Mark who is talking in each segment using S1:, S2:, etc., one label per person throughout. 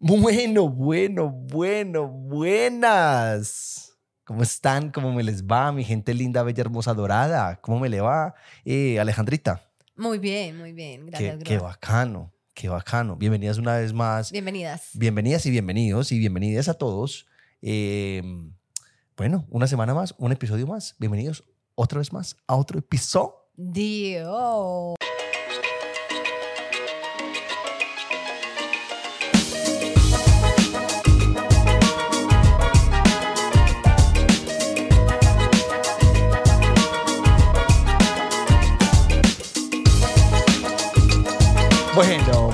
S1: Bueno, bueno, bueno, buenas. ¿Cómo están? ¿Cómo me les va? Mi gente linda, bella, hermosa, dorada. ¿Cómo me le va? Eh, Alejandrita.
S2: Muy bien, muy bien. Gracias,
S1: qué, qué bacano, qué bacano. Bienvenidas una vez más.
S2: Bienvenidas.
S1: Bienvenidas y bienvenidos y bienvenidas a todos. Eh, bueno, una semana más, un episodio más. Bienvenidos otra vez más a otro episodio.
S2: Dios.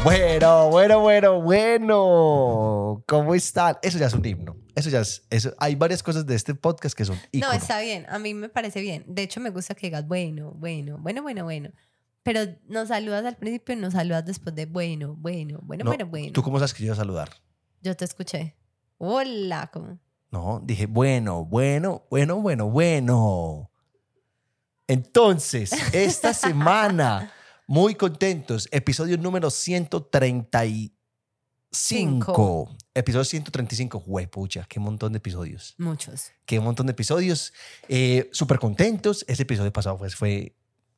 S1: Bueno, bueno, bueno, bueno. ¿Cómo están? Eso ya es un himno. Eso ya es. Eso, hay varias cosas de este podcast que son
S2: No, está bien. A mí me parece bien. De hecho, me gusta que digas bueno, bueno, bueno, bueno, bueno. Pero nos saludas al principio y nos saludas después de bueno, bueno, bueno, bueno, bueno.
S1: ¿Tú cómo sabes que yo iba a saludar?
S2: Yo te escuché. Hola, ¿cómo?
S1: No, dije bueno, bueno, bueno, bueno, bueno. Entonces, esta semana. Muy contentos. Episodio número 135. Cinco. Episodio 135. Huepucha, qué montón de episodios.
S2: Muchos.
S1: Qué montón de episodios. Eh, Súper contentos. Ese episodio pasado pues, fue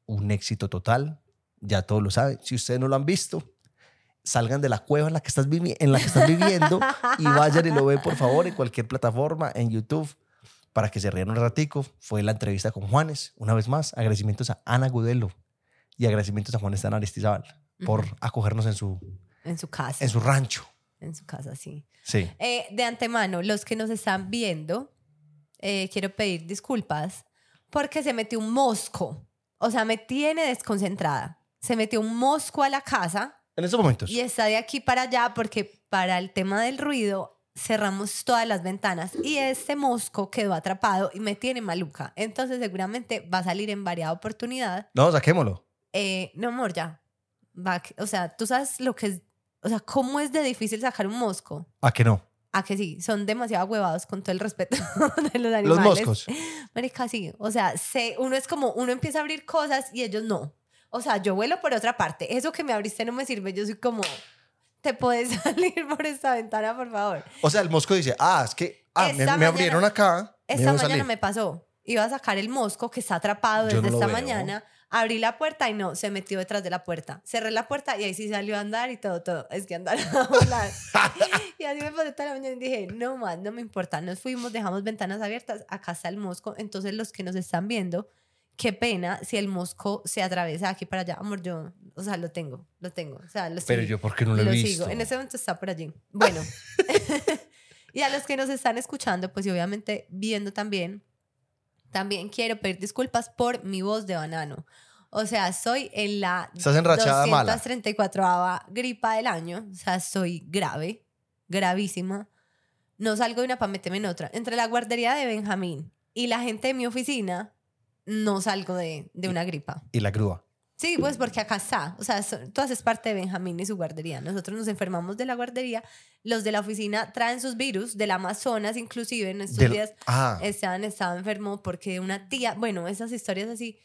S1: un éxito total. Ya todos lo saben. Si ustedes no lo han visto, salgan de la cueva en la que, estás en la que están viviendo y vayan y lo ven, por favor, en cualquier plataforma, en YouTube, para que se rían un ratico. Fue la entrevista con Juanes. Una vez más, agradecimientos a Ana Gudelo y agradecimientos a Juan Esteban Aristizábal por acogernos en su,
S2: en su casa.
S1: En su rancho.
S2: En su casa, sí.
S1: Sí.
S2: Eh, de antemano, los que nos están viendo, eh, quiero pedir disculpas porque se metió un mosco. O sea, me tiene desconcentrada. Se metió un mosco a la casa.
S1: En estos momentos.
S2: Y está de aquí para allá porque para el tema del ruido cerramos todas las ventanas y este mosco quedó atrapado y me tiene maluca. Entonces seguramente va a salir en variada oportunidad.
S1: No, saquémoslo.
S2: Eh, no, amor, ya. o sea, tú sabes lo que es, o sea, cómo es de difícil sacar un mosco.
S1: ¿A que no?
S2: A que sí, son demasiado huevados con todo el respeto de los animales.
S1: Los moscos.
S2: Marica, sí. O sea, se, uno es como, uno empieza a abrir cosas y ellos no. O sea, yo vuelo por otra parte. Eso que me abriste no me sirve. Yo soy como, te puedes salir por esta ventana, por favor.
S1: O sea, el mosco dice, ah, es que ah, me, abrieron acá.
S2: Esta mañana me pasó. Iba a sacar el mosco que está atrapado desde esta mañana Abrí la puerta y no, se metió detrás de la puerta. Cerré la puerta y ahí sí salió a andar y todo, todo. Es que andar a volar. y así me pasé toda la mañana y dije, no más, no me importa. Nos fuimos, dejamos ventanas abiertas, acá está el mosco. Entonces los que nos están viendo, qué pena si el mosco se atraviesa aquí para allá. Amor, yo, o sea, lo tengo, lo tengo. O sea, lo
S1: Pero yo, ¿por qué no lo, he visto?
S2: Sigo. En ese momento está por allí. Bueno. y a los que nos están escuchando, pues y obviamente viendo también, también quiero pedir disculpas por mi voz de banano. O sea, soy en la
S1: ¿Estás enrachada
S2: 234 gripa del año. O sea, soy grave, gravísima. No salgo de una para meterme en otra. Entre la guardería de Benjamín y la gente de mi oficina, no salgo de, de una gripa.
S1: ¿Y la grúa?
S2: Sí, pues porque acá está. O sea, tú haces parte de Benjamín y su guardería. Nosotros nos enfermamos de la guardería. Los de la oficina traen sus virus, del Amazonas inclusive. En estos días ah. estaban, estaba enfermo porque una tía, bueno, esas historias así.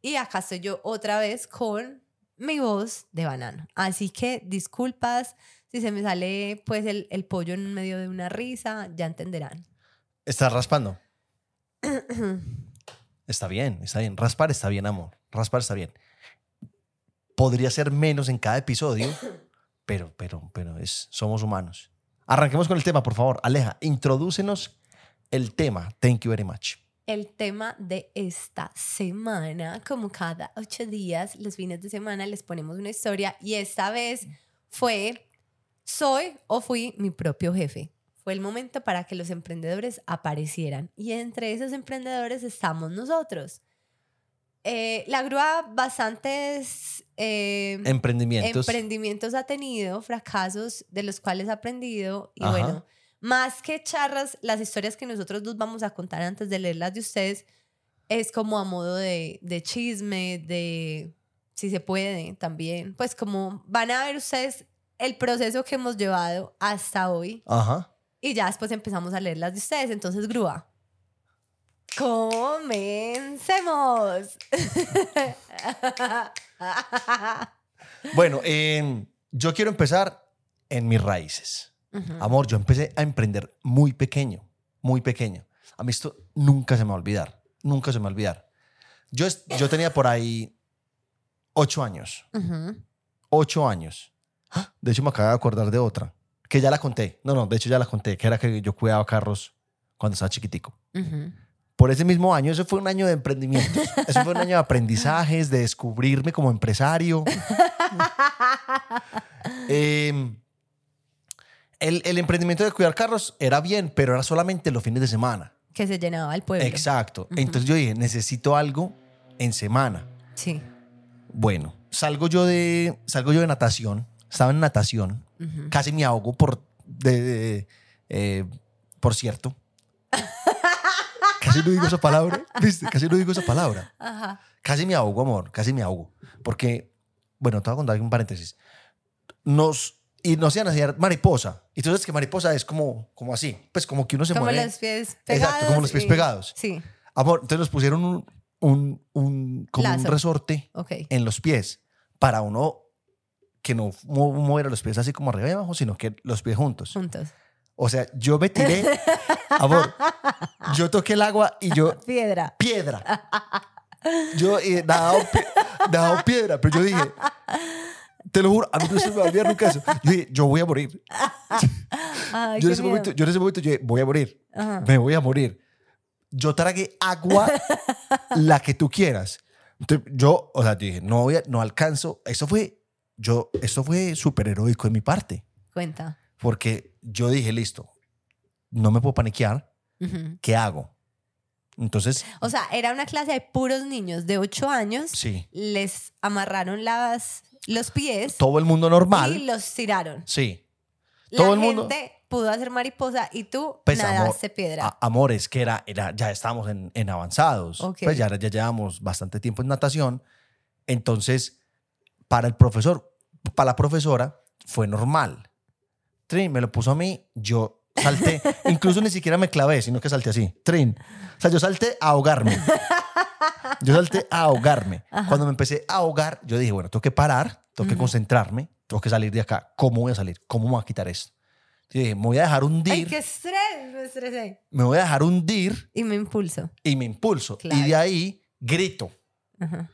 S2: Y acá estoy yo otra vez con mi voz de banano. Así que disculpas si se me sale pues el, el pollo en medio de una risa, ya entenderán.
S1: ¿Estás raspando? está bien, está bien. Raspar está bien, amor. Raspar está bien podría ser menos en cada episodio, pero, pero, pero es, somos humanos. Arranquemos con el tema, por favor. Aleja, introdúcenos el tema. Thank you very much.
S2: El tema de esta semana, como cada ocho días, los fines de semana, les ponemos una historia y esta vez fue Soy o fui mi propio jefe. Fue el momento para que los emprendedores aparecieran y entre esos emprendedores estamos nosotros. Eh, la grúa bastantes
S1: eh, emprendimientos.
S2: emprendimientos ha tenido, fracasos de los cuales ha aprendido y bueno, más que charras, las historias que nosotros nos vamos a contar antes de leerlas de ustedes es como a modo de, de chisme, de si se puede también, pues como van a ver ustedes el proceso que hemos llevado hasta hoy.
S1: Ajá.
S2: Y ya después empezamos a leer las de ustedes. Entonces, grúa. Comencemos.
S1: bueno, em, yo quiero empezar en mis raíces. Amor, yo empecé a emprender muy pequeño, muy pequeño. A mí esto nunca se me va a olvidar, nunca se me va a olvidar. Yo, yo tenía por ahí ocho años. Ocho años. De hecho, me acabo de acordar de otra, que ya la conté. No, no, de hecho ya la conté, que era que yo cuidaba carros cuando estaba chiquitico. Por ese mismo año, eso fue un año de emprendimiento. Eso fue un año de aprendizajes, de descubrirme como empresario. Em, el, el, emprendimiento de cuidar carros era bien, pero era solamente los fines de semana.
S2: Que se llenaba el pueblo.
S1: Exacto. Entonces yo dije, necesito algo en semana.
S2: Sí.
S1: Bueno, salgo yo de, salgo yo de natación. Estaba en natación. Casi me ahogo por, de, eh, por cierto. Casi no digo esa palabra. ¿Viste? Casi no digo esa palabra. Ajá. Casi me ahogo, amor. Casi me ahogo. Porque, bueno, te voy a contar un paréntesis. Nos, y nos iban a hacer mariposa. Y sabes que mariposa es como, como así. Pues como que uno se mueve.
S2: Como los pies pegados.
S1: Exacto, como los pies pegados.
S2: Sí.
S1: Amor, entonces nos pusieron un, un, un como un resorte en los pies para uno que no mueva los pies así como arriba y abajo, sino que los pies juntos.
S2: Juntos.
S1: O sea, yo me tiré, amor, yo toqué el agua y yo...
S2: Piedra.
S1: Piedra. Yo he dado, piedra, pero yo dije, te lo juro, a mí no se me va a olvidar nunca eso. Yo dije, yo voy a morir. yo, en ese momento, yo en ese momento yo dije, voy a morir. Me voy a morir. Yo tragué agua la que tú quieras. Entonces, yo, o sea, dije, no, voy a, no alcanzo. Eso fue, yo, eso fue súper heroico de mi parte.
S2: Cuenta.
S1: Porque yo dije, listo, no me puedo paniquear. ¿Qué hago? Entonces.
S2: O sea, era una clase de puros niños de 8 años.
S1: Sí.
S2: Les amarraron las, los pies.
S1: Todo el mundo normal.
S2: Y los tiraron.
S1: Sí.
S2: Todo el mundo. pudo hacer mariposa y tú pues, nadaste piedra.
S1: amores, que era, era, ya estábamos en, en avanzados. Pues ya, ya llevamos bastante tiempo en natación. Entonces, para el profesor, para la profesora, fue normal. Trin me lo puso a mí, yo salté, incluso ni siquiera me clavé, sino que salté así, Trin. O sea, yo salté a ahogarme. Yo salté a ahogarme. Cuando me empecé a ahogar, yo dije, bueno, tengo que parar, tengo que concentrarme, tengo que salir de acá. ¿Cómo voy a salir? ¿Cómo me voy a quitar esto? Yo dije, me voy a dejar hundir. ¡Ay,
S2: qué estrés! Me estresé.
S1: Me voy a dejar hundir.
S2: Y me impulso.
S1: Y me impulso. Y de ahí grito. Ajá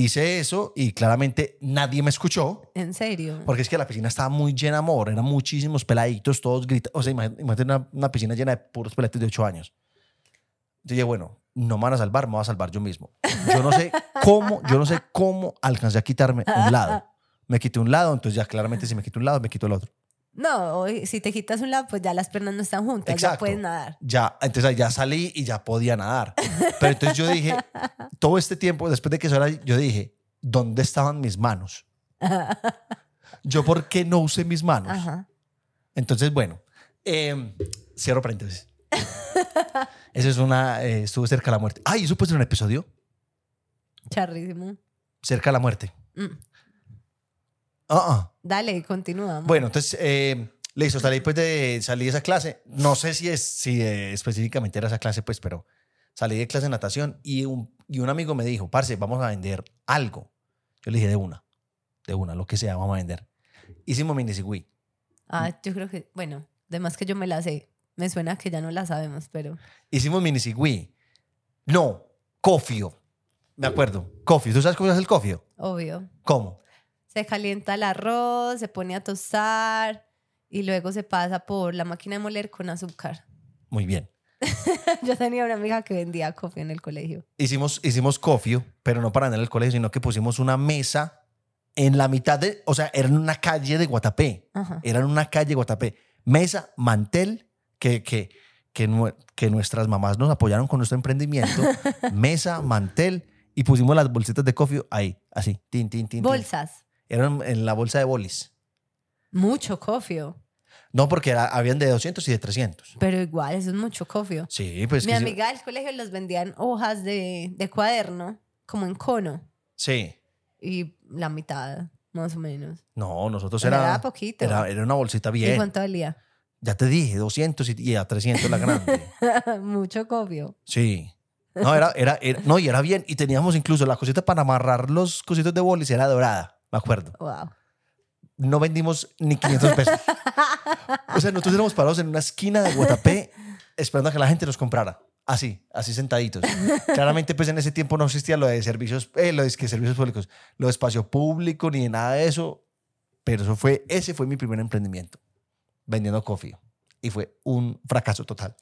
S1: hice eso y claramente nadie me escuchó.
S2: ¿En serio?
S1: Porque es que la piscina estaba muy llena de amor, eran muchísimos peladitos, todos gritando. O sea, imagínate una, una, piscina llena de puros peladitos de 8 años. Yo dije, bueno, no me van a salvar, me voy a salvar yo mismo. Yo no sé cómo, yo no sé cómo alcancé a quitarme un lado. Me quité un lado, entonces ya claramente si me quito un lado, me quito el otro.
S2: No, si te quitas un lado, pues ya las piernas no están juntas, ya puedes nadar.
S1: Ya, entonces ya salí y ya podía nadar. Pero entonces yo dije, todo este tiempo, después de que eso era, yo dije, ¿dónde estaban mis manos? Yo, ¿por qué no usé mis manos? Entonces, bueno, eh, cierro paréntesis. Eso es una, eh, estuve cerca de la muerte. Ay, ¿eso puede ser un episodio?
S2: Charrísimo.
S1: Cerca de la muerte. Mm. Uh
S2: Dale, continúa.
S1: Bueno, entonces, eh, listo, salí pues de, salí de esa clase. No sé si es, si eh, específicamente era esa clase, pues, pero salí de clase de natación y un, y un amigo me dijo, parce, vamos a vender algo. Yo le dije, de una, de una, lo que sea, vamos a vender. Hicimos mini cigüí.
S2: Ah, yo creo que, bueno, además que yo me la sé. Me suena que ya no la sabemos, pero...
S1: Hicimos mini cigüí. No, cofio. Me acuerdo. Cofio. ¿Tú sabes cómo es el cofio?
S2: Obvio.
S1: ¿Cómo?
S2: Se calienta el arroz, se pone a tostar y luego se pasa por la máquina de moler con azúcar.
S1: Muy bien.
S2: Yo tenía una amiga que vendía cofio en el colegio.
S1: Hicimos, hicimos cofio, pero no para en el colegio, sino que pusimos una mesa en la mitad de, o sea, era en una calle de Guatapé. Era en una calle de Guatapé. Mesa, mantel, que, que, que, que nuestras mamás nos apoyaron con nuestro emprendimiento. mesa, mantel, y pusimos las bolsitas de cofio ahí, así, tin, tin, tin.
S2: Bolsas.
S1: Eran en la bolsa de bolis.
S2: Mucho cofio.
S1: No, porque habían de 200 y de 300.
S2: Pero igual, eso es mucho cofio.
S1: Sí, pues.
S2: Mi amiga del colegio los vendían hojas de, de cuaderno, como en cono.
S1: Sí.
S2: Y la mitad, más o menos.
S1: No, nosotros era. Era
S2: poquito.
S1: Era, era una bolsita bien.
S2: ¿Y cuánto valía?
S1: Ya te dije, 200 y, a 300 la grande.
S2: mucho cofio.
S1: Sí. No, era, era, no, y era bien. Y teníamos incluso la cosita para amarrar los cositos de bolis, era dorada me acuerdo.
S2: Wow.
S1: no vendimos ni 500 pesos. o sea, nosotros éramos parados en una esquina de Guatapé esperando a que la gente nos comprara. Así, así sentaditos. Claramente, pues en ese tiempo no existía lo de servicios, eh, lo de que servicios públicos, lo de espacio público, ni de nada de eso. Pero eso fue, ese fue mi primer emprendimiento, vendiendo coffee. Y fue un fracaso total.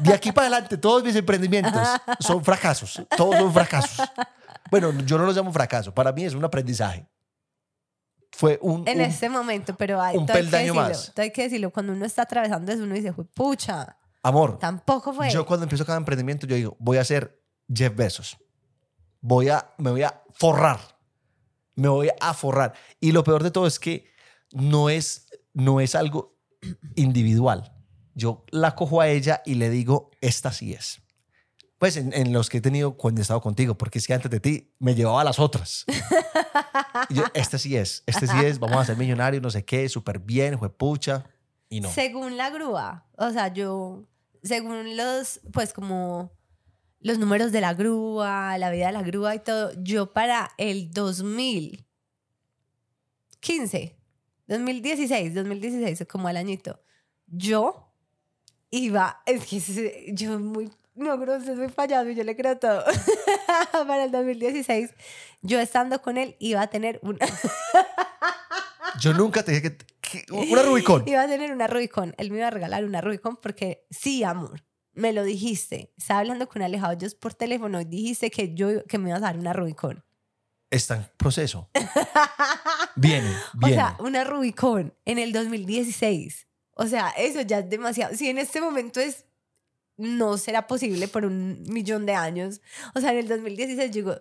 S1: De aquí para adelante, todos mis emprendimientos son fracasos. Todos son fracasos. Bueno, yo no los llamo fracaso. Para mí es un aprendizaje. Fue un.
S2: En ese momento, pero hay,
S1: un peldaño más.
S2: Hay que decirlo. Cuando uno está atravesando eso, uno dice, pucha.
S1: Amor.
S2: Tampoco fue.
S1: Yo cuando empiezo cada emprendimiento, yo digo, voy a hacer Jeff Bezos. Voy a, me voy a forrar. Me voy a forrar. Y lo peor de todo es que no es, no es algo individual. Yo la cojo a ella y le digo, esta sí es. Pues en, los que he tenido cuando he estado contigo, porque es que antes de ti me llevaba a las otras. yo, este sí es, este sí es, vamos a ser millonarios, no sé qué, súper bien, fue pucha. Y no.
S2: Según la grúa, o sea, yo según los, pues como los números de la grúa, la vida de la grúa y todo, yo para el 2015, 2016, 2016, como al añito, yo iba, es que yo muy, no, creo que muy fallado y yo le creo todo. para el 2016, yo estando con él iba a tener una...
S1: yo nunca te dije que una Rubicon.
S2: Iba a tener una Rubicon. Él me iba a regalar una Rubicon porque sí, amor, me lo dijiste. Estaba hablando con Alejandro yo por teléfono y dijiste que yo que me ibas a dar una Rubicon.
S1: Está en proceso. viene, viene.
S2: O sea, una Rubicon en el 2016. O sea, eso ya es demasiado. Si en este momento es no será posible por un millón de años. O sea, en el 2016 digo,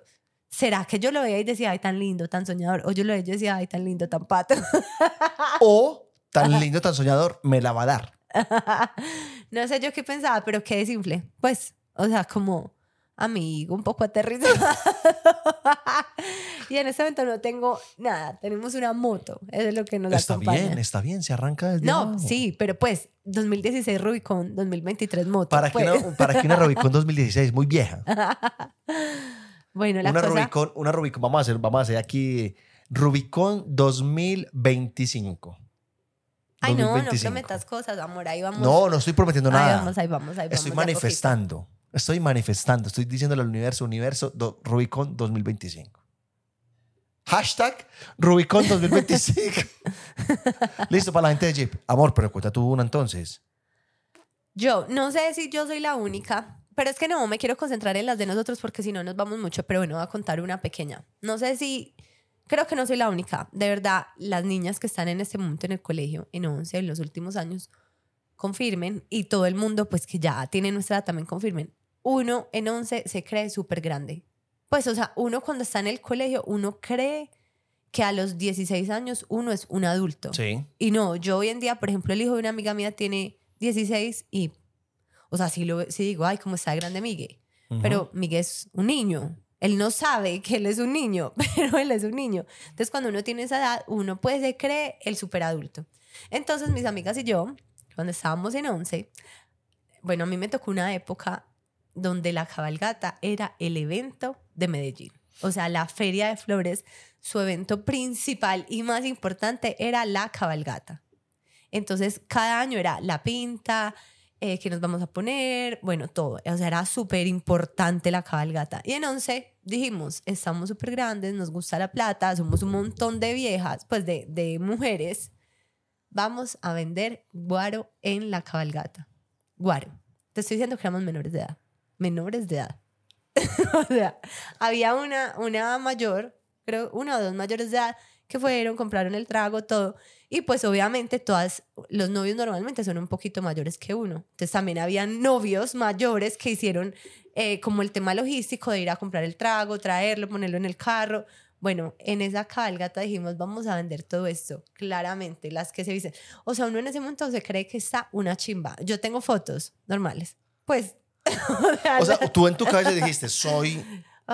S2: ¿será que yo lo veía y decía, ay, tan lindo, tan soñador? O yo lo veía y decía, ay, tan lindo, tan pato.
S1: o tan lindo, tan soñador, me la va a dar.
S2: no sé yo qué pensaba, pero qué simple. Pues, o sea, como amigo, un poco aterrizado. y en este momento no tengo nada, tenemos una moto, eso es lo que nos
S1: está
S2: acompaña.
S1: Está bien, está bien, se arranca desde
S2: No, sí, pero pues 2016 Rubicon, 2023 moto.
S1: ¿Para,
S2: pues.
S1: qué una, ¿para qué una Rubicon 2016? Muy vieja.
S2: Bueno, la
S1: una
S2: cosa...
S1: Rubicon, una Rubicon, vamos a hacer, vamos a hacer aquí Rubicon 2025.
S2: Ay, no, no prometas cosas, amor, ahí vamos.
S1: No, no estoy prometiendo nada.
S2: Ahí vamos, ahí vamos, ahí vamos.
S1: Estoy manifestando, estoy manifestando, estoy diciéndole al universo, universo, Rubicon 2025. Hashtag Rubicon 2025. Listo para la gente de Jeep. Amor, pero cuenta tú una entonces.
S2: Yo, no sé si yo soy la única, pero es que no, me quiero concentrar en las de nosotros porque si no nos vamos mucho, pero bueno, voy a contar una pequeña. No sé si, creo que no soy la única. De verdad, las niñas que están en este momento en el colegio, en 11, en los últimos años, confirmen y todo el mundo, pues que ya tiene nuestra edad, también confirmen. Uno en 11 se cree súper grande. Pues, o sea, uno cuando está en el colegio, uno cree que a los 16 años uno es un adulto.
S1: Sí.
S2: Y no, yo hoy en día, por ejemplo, el hijo de una amiga mía tiene 16 y o sea, si, lo, si digo, ay, cómo está grande Miguel. Pero Miguel es un niño. Él no sabe que él es un niño, pero él es un niño. Entonces, cuando uno tiene esa edad, uno puede se cree el superadulto. Entonces, mis amigas y yo, cuando estábamos en 11, bueno, a mí me tocó una época donde la cabalgata era el evento de Medellín. O sea, la feria de flores, su evento principal y más importante era la cabalgata. Entonces, cada año era la pinta, eh, qué nos vamos a poner, bueno, todo. O sea, era súper importante la cabalgata. Y en 11 dijimos, estamos súper grandes, nos gusta la plata, somos un montón de viejas, pues de, de mujeres, vamos a vender guaro en la cabalgata. Guaro. Te estoy diciendo que éramos menores de edad. Menores de edad. o sea, había una, una mayor, creo, una o dos mayores de edad que fueron, compraron el trago, todo. Y pues obviamente todas, los novios normalmente son un poquito mayores que uno. Entonces también había novios mayores que hicieron eh, como el tema logístico de ir a comprar el trago, traerlo, ponerlo en el carro. Bueno, en esa cabalgata dijimos, vamos a vender todo esto, claramente, las que se dicen. O sea, uno en ese momento se cree que está una chimba. Yo tengo fotos normales. Pues...
S1: o sea, tú en tu cabeza dijiste, soy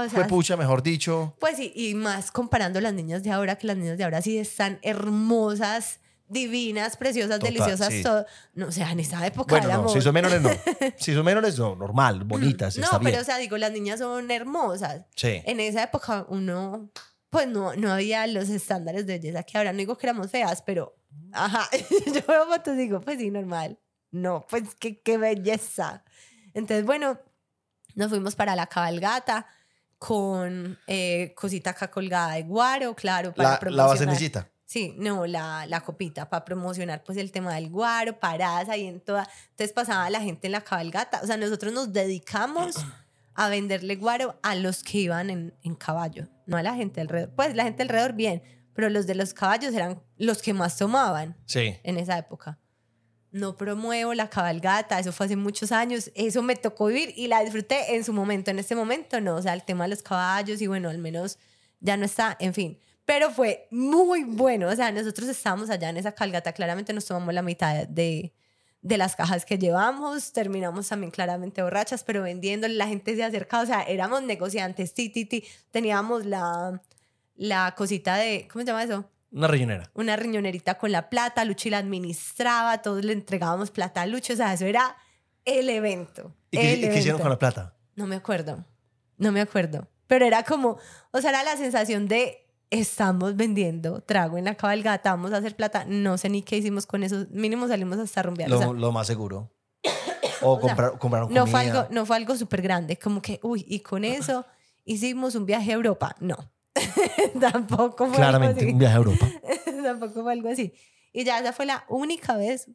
S1: fue pucha, mejor dicho.
S2: Pues sí, y más comparando las niñas de ahora, que las niñas de ahora sí están hermosas, divinas, preciosas, deliciosas, todo. No, o sea, en esa época
S1: bueno, no, si son menores no. si son menores no, normal, bonitas,
S2: no,
S1: está
S2: pero o sea, digo, las niñas son hermosas.
S1: Sí.
S2: En esa época uno pues no, no había los estándares de belleza que ahora. No digo que éramos feas, pero, ajá, yo veo fotos y digo, pues sí, normal. No, pues qué, qué belleza. Entonces, bueno, nos fuimos para la cabalgata con eh, cosita acá colgada de guaro, claro, para
S1: la, promocionar. La
S2: Sí, no, la, la copita para promocionar pues el tema del guaro, paradas ahí en toda. Entonces pasaba la gente en la cabalgata. O sea, nosotros nos dedicamos a venderle guaro a los que iban en, en caballo, no a la gente alrededor. Pues la gente alrededor bien, pero los de los caballos eran los que más tomaban
S1: sí.
S2: en esa época. No promuevo la cabalgata, eso fue hace muchos años, eso me tocó vivir y la disfruté en su momento, en este momento no, o sea, el tema de los caballos y bueno, al menos ya no está, en fin, pero fue muy bueno. O sea, nosotros estábamos allá en esa calgata, claramente nos tomamos la mitad de, de las cajas que llevamos, terminamos también claramente borrachas, pero vendiéndole, la gente se acercaba, o sea, éramos negociantes, ti, ti, ti. teníamos la, la cosita de, ¿cómo se llama eso?
S1: Una riñonera.
S2: Una riñonerita con la plata, Luchi la administraba, todos le entregábamos plata a Luchi, o sea, eso era el evento.
S1: ¿Y qué hicieron con la plata?
S2: No me acuerdo, no me acuerdo, pero era como, o sea, era la sensación de estamos vendiendo trago en la cabalgata, vamos a hacer plata. No sé ni qué hicimos con eso. Mínimo salimos hasta rumbear.
S1: Lo, lo más seguro. O, comprar, compraron
S2: no Fue algo, no fue algo súper grande. Como que, uy, y con eso hicimos un viaje a Europa. No. Tampoco fue
S1: Claramente,
S2: algo así.
S1: un viaje a Europa.
S2: Tampoco fue algo así. Y ya esa fue la única vez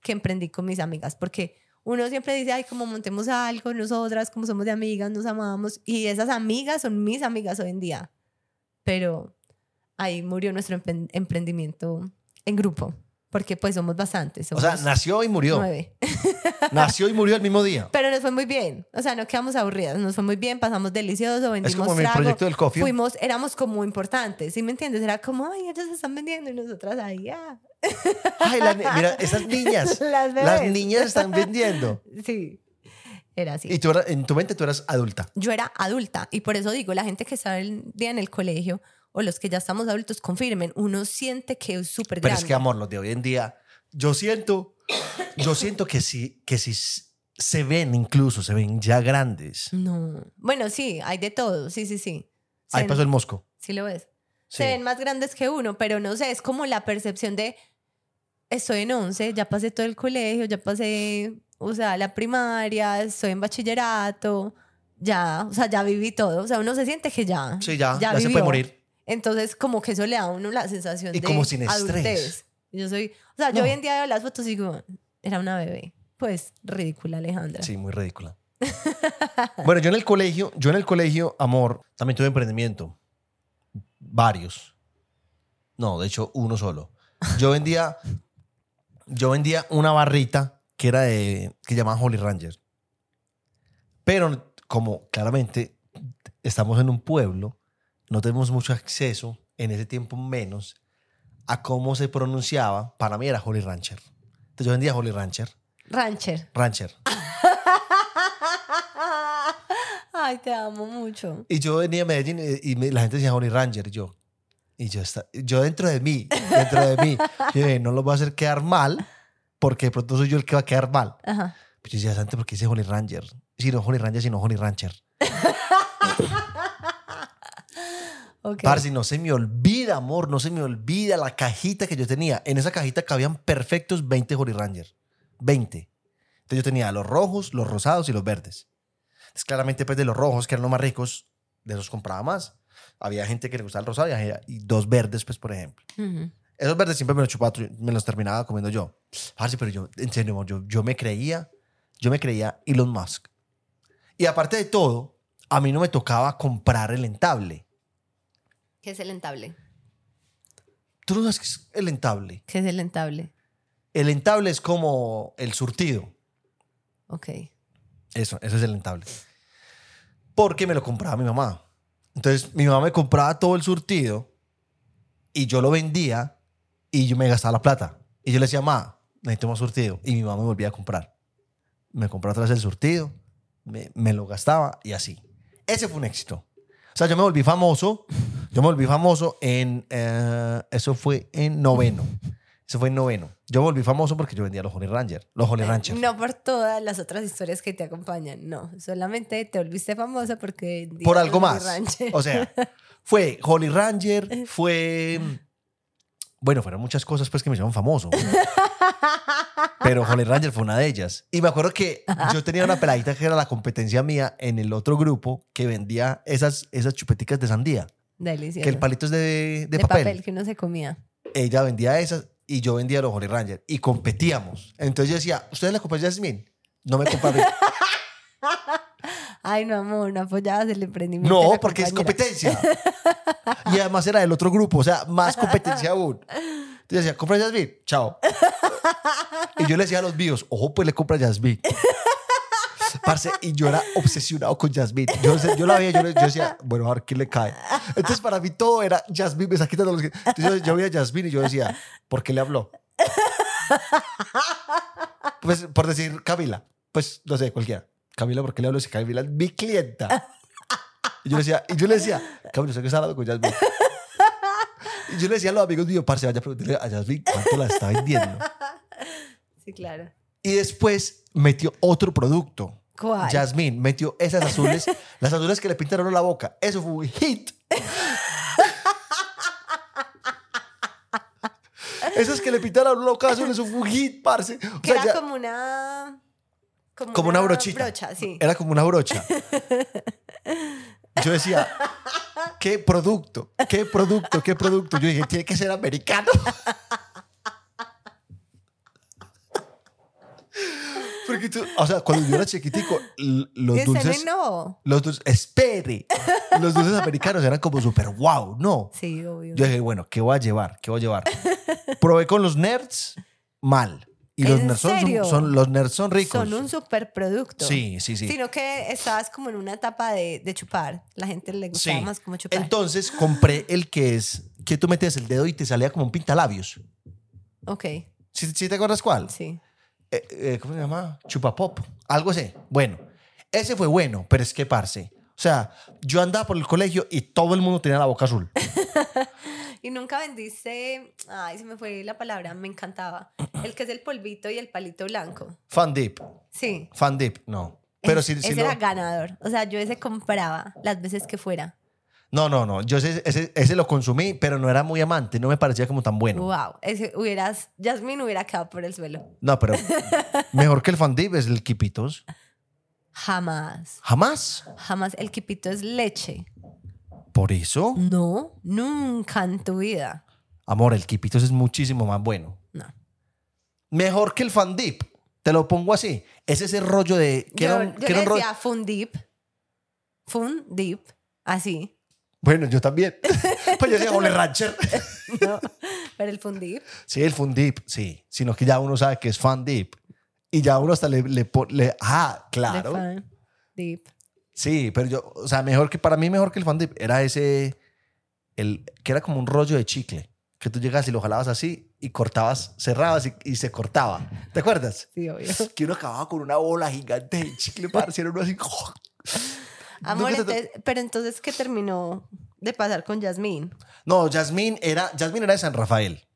S2: que emprendí con mis amigas. Porque uno siempre dice, ay, como montemos algo, nosotras, como somos de amigas, nos amamos. Y esas amigas son mis amigas hoy en día pero ahí murió nuestro emprendimiento en grupo, porque pues somos bastantes. o
S1: sea, nació y murió.
S2: Nueve.
S1: nació y murió el mismo día.
S2: Pero nos fue muy bien, o sea, no quedamos aburridas, nos fue muy bien, pasamos delicioso, vendimos
S1: Es como mi proyecto del coffee.
S2: Fuimos, éramos como importantes, ¿sí me entiendes? Era como, ay, ellos se están vendiendo y nosotras ahí, ah.
S1: Ay, mira, esas niñas, las, las niñas están vendiendo.
S2: Sí. Era así.
S1: Y tú en tu mente tú eras adulta.
S2: Yo era adulta y por eso digo, la gente que está el día en el colegio o los que ya estamos adultos confirmen, uno siente que es súper grande.
S1: Pero es que amor, los de hoy en día, yo siento, yo siento que sí, que sí se ven incluso, se ven ya grandes.
S2: No. Bueno, sí, hay de todo, sí, sí, sí.
S1: Ahí pasó el mosco.
S2: Sí lo ves. Se ven más grandes que uno, pero no sé, es como la percepción de estoy en 11, ya pasé todo el colegio, ya pasé o sea, la primaria, estoy en bachillerato, ya, o sea, ya viví todo, o sea, uno se siente que ya,
S1: sí, ya, ya, se puede morir.
S2: Entonces, como que eso le da a uno la sensación
S1: y
S2: de
S1: como sin
S2: adultez. Yo soy, o sea, yo hoy en día veo las fotos y digo, era una bebé. Pues ridícula, Alejandra.
S1: Sí, muy ridícula. bueno, yo en el colegio, yo en el colegio, amor, también tuve emprendimiento. Varios. No, de hecho, uno solo. Yo vendía, yo vendía una barrita que era de, que llamaban Holy Ranger. Pero como claramente estamos en un pueblo, no tenemos mucho acceso, en ese tiempo menos, a cómo se pronunciaba. Para mí era Holy Rancher. Entonces yo vendía Holy Rancher.
S2: Rancher.
S1: Rancher.
S2: Ay, te amo mucho.
S1: Y yo venía a Medellín y, la gente decía Holy Ranger. Y yo, y yo, está, yo dentro de mí, dentro de mí, yo no lo voy a hacer quedar mal porque de pronto soy yo el que va a quedar mal. Ajá. Pero yo decía, antes porque dice Holy Ranger. Si no Holy Ranger, sino Holy Rancher. okay. no se me olvida, amor, no se me olvida la cajita que yo tenía. En esa cajita cabían perfectos 20 Holy Ranger. 20. Entonces yo tenía los rojos, los rosados y los verdes. Entonces claramente pues de los rojos, que eran los más ricos, de esos compraba más. Había gente que le gustaba el rosado y, dos verdes, pues por ejemplo. Esos verdes siempre me los chupaba, me los terminaba comiendo yo. Parce, pero yo, en serio, yo, yo me creía, yo me creía Elon Musk. Y aparte de todo, a mí no me tocaba comprar el entable.
S2: ¿Qué es el entable?
S1: ¿Tú no sabes qué es el entable?
S2: ¿Qué es el entable?
S1: El entable es como el surtido.
S2: Ok.
S1: Eso, eso es el entable. Porque me lo compraba mi mamá. Entonces, mi mamá me compraba todo el surtido y yo lo vendía y yo me gastaba la plata. Y yo le decía, ma, necesito más surtido. Y mi mamá me volvía a comprar. Me compró otra vez el surtido, me, me lo gastaba y así. Ese fue un éxito. O sea, yo me volví famoso. Yo me volví famoso en. Eh, eso fue en noveno. Eso fue en noveno. Yo me volví famoso porque yo vendía los Honey Ranger. Los Honey Rancher.
S2: No por todas las otras historias que te acompañan. No. Solamente te volviste famoso porque.
S1: Por algo más. O sea, Fue Holly Ranger, fue... Bueno, fueron muchas cosas pues que me hicieron famoso. Pero Holly Ranger fue una de ellas. Y me acuerdo que yo tenía una peladita que era la competencia mía en el otro grupo que vendía esas, esas chupeticas de sandía.
S2: Delicioso.
S1: Que el palito es de, de,
S2: de papel. que no se comía.
S1: Ella vendía esas y yo vendía los Holly Ranger y competíamos. Entonces yo decía, ¿ustedes la compran Jasmine? No me compran.
S2: Ay, no, amor, no apoyabas el emprendimiento.
S1: No, porque es competencia. y además era del otro grupo, o sea, más competencia aún. Entonces decía, compra Jasmine, chao. y yo le decía a los míos, ojo, pues le compra Jasmine. Parce, y yo era obsesionado con Jasmine. Yo, yo la veía, yo, yo, decía, bueno, a ver qué le cae. Entonces, para mí todo era Jasmine, me está quitando los. Entonces, yo veía a Jasmine y yo decía, ¿por qué le habló? Pues, por decir Camila, pues, no sé, cualquiera. Camila, ¿por qué le hablo si Camila es mi clienta? Y yo le decía, y yo le decía, Camila, ¿sabes que está hablando con Jasmine? Y yo le decía a los amigos míos, parce, vaya a preguntarle a Jasmine cuánto la está vendiendo.
S2: Sí, claro.
S1: Y después metió otro producto.
S2: ¿Cuál?
S1: Jasmine metió esas azules, las azules que le pintaron la boca. Eso fue un hit. Esas que le pintaron la boca azul, eso fue un hit, parce.
S2: O que era como una...
S1: Como, una, brochita.
S2: Brocha, sí.
S1: Era como una brocha. Yo decía, ¿qué producto? ¿Qué producto? ¿Qué producto? Yo dije, tiene que ser americano. Porque tú, o sea, cuando yo era chiquitico, los dulces.
S2: no.
S1: Los dulces, espere. Los dulces americanos eran como súper wow, ¿no?
S2: Sí, obvio.
S1: Yo dije, bueno, ¿qué voy a llevar? ¿Qué voy a llevar? Probé con los nerds, mal. Y los nerds son, son, los nerds son ricos.
S2: Son un superproducto.
S1: Sí, sí, sí.
S2: Sino que estabas como en una etapa de, de chupar. La gente le gustaba más como chupar.
S1: Entonces compré el que es que tú metes el dedo y te salía como un pintalabios.
S2: Ok.
S1: ¿Sí, ¿sí te acuerdas cuál?
S2: Sí.
S1: Eh, eh, ¿Cómo se llama? Chupapop. Algo así. Bueno, ese fue bueno, pero es que parce. O sea, yo andaba por el colegio y todo el mundo tenía la boca azul.
S2: Y nunca vendiste, ay, se me fue la palabra, me encantaba. El que es el polvito y el palito blanco.
S1: Fan Dip.
S2: Sí.
S1: Fan Dip, no. Pero sí,
S2: ese era ganador. O sea, yo ese compraba las veces que fuera.
S1: No, no, no. Yo ese, ese, lo consumí, pero no era muy amante. No me parecía como tan bueno.
S2: Wow. Ese hubieras, Jasmine hubiera quedado por el suelo.
S1: No, pero mejor que el Fan Dip es el Quipitos.
S2: Jamás.
S1: ¿Jamás?
S2: Jamás. El Quipito es leche.
S1: ¿Por eso?
S2: No, nunca en tu vida.
S1: Amor, el Quipitos es muchísimo más bueno.
S2: No.
S1: Mejor que el Fandip. Te lo pongo así. Es ese rollo de...
S2: Que yo, era, yo le decía Fundip. Fundip. Así.
S1: Bueno, yo también. pues yo decía Ole Rancher.
S2: no, pero el Fundip.
S1: Sí, el Fundip, sí. Sino que ya uno sabe que es Fundip. Y ya uno hasta le... le, le ah, claro.
S2: Deep.
S1: Sí, pero yo, o sea, mejor que para mí, mejor que el Fan Dip era ese, el, que era como un rollo de chicle, que tú llegas y lo jalabas así y cortabas, cerrabas y, se cortaba. ¿Te acuerdas?
S2: Sí, obvio.
S1: Que uno acababa con una bola gigante de chicle para hacer uno así.
S2: Amor, pero entonces, ¿qué terminó de pasar con Yasmín?
S1: No, Yasmín era, Yasmín era de San Rafael.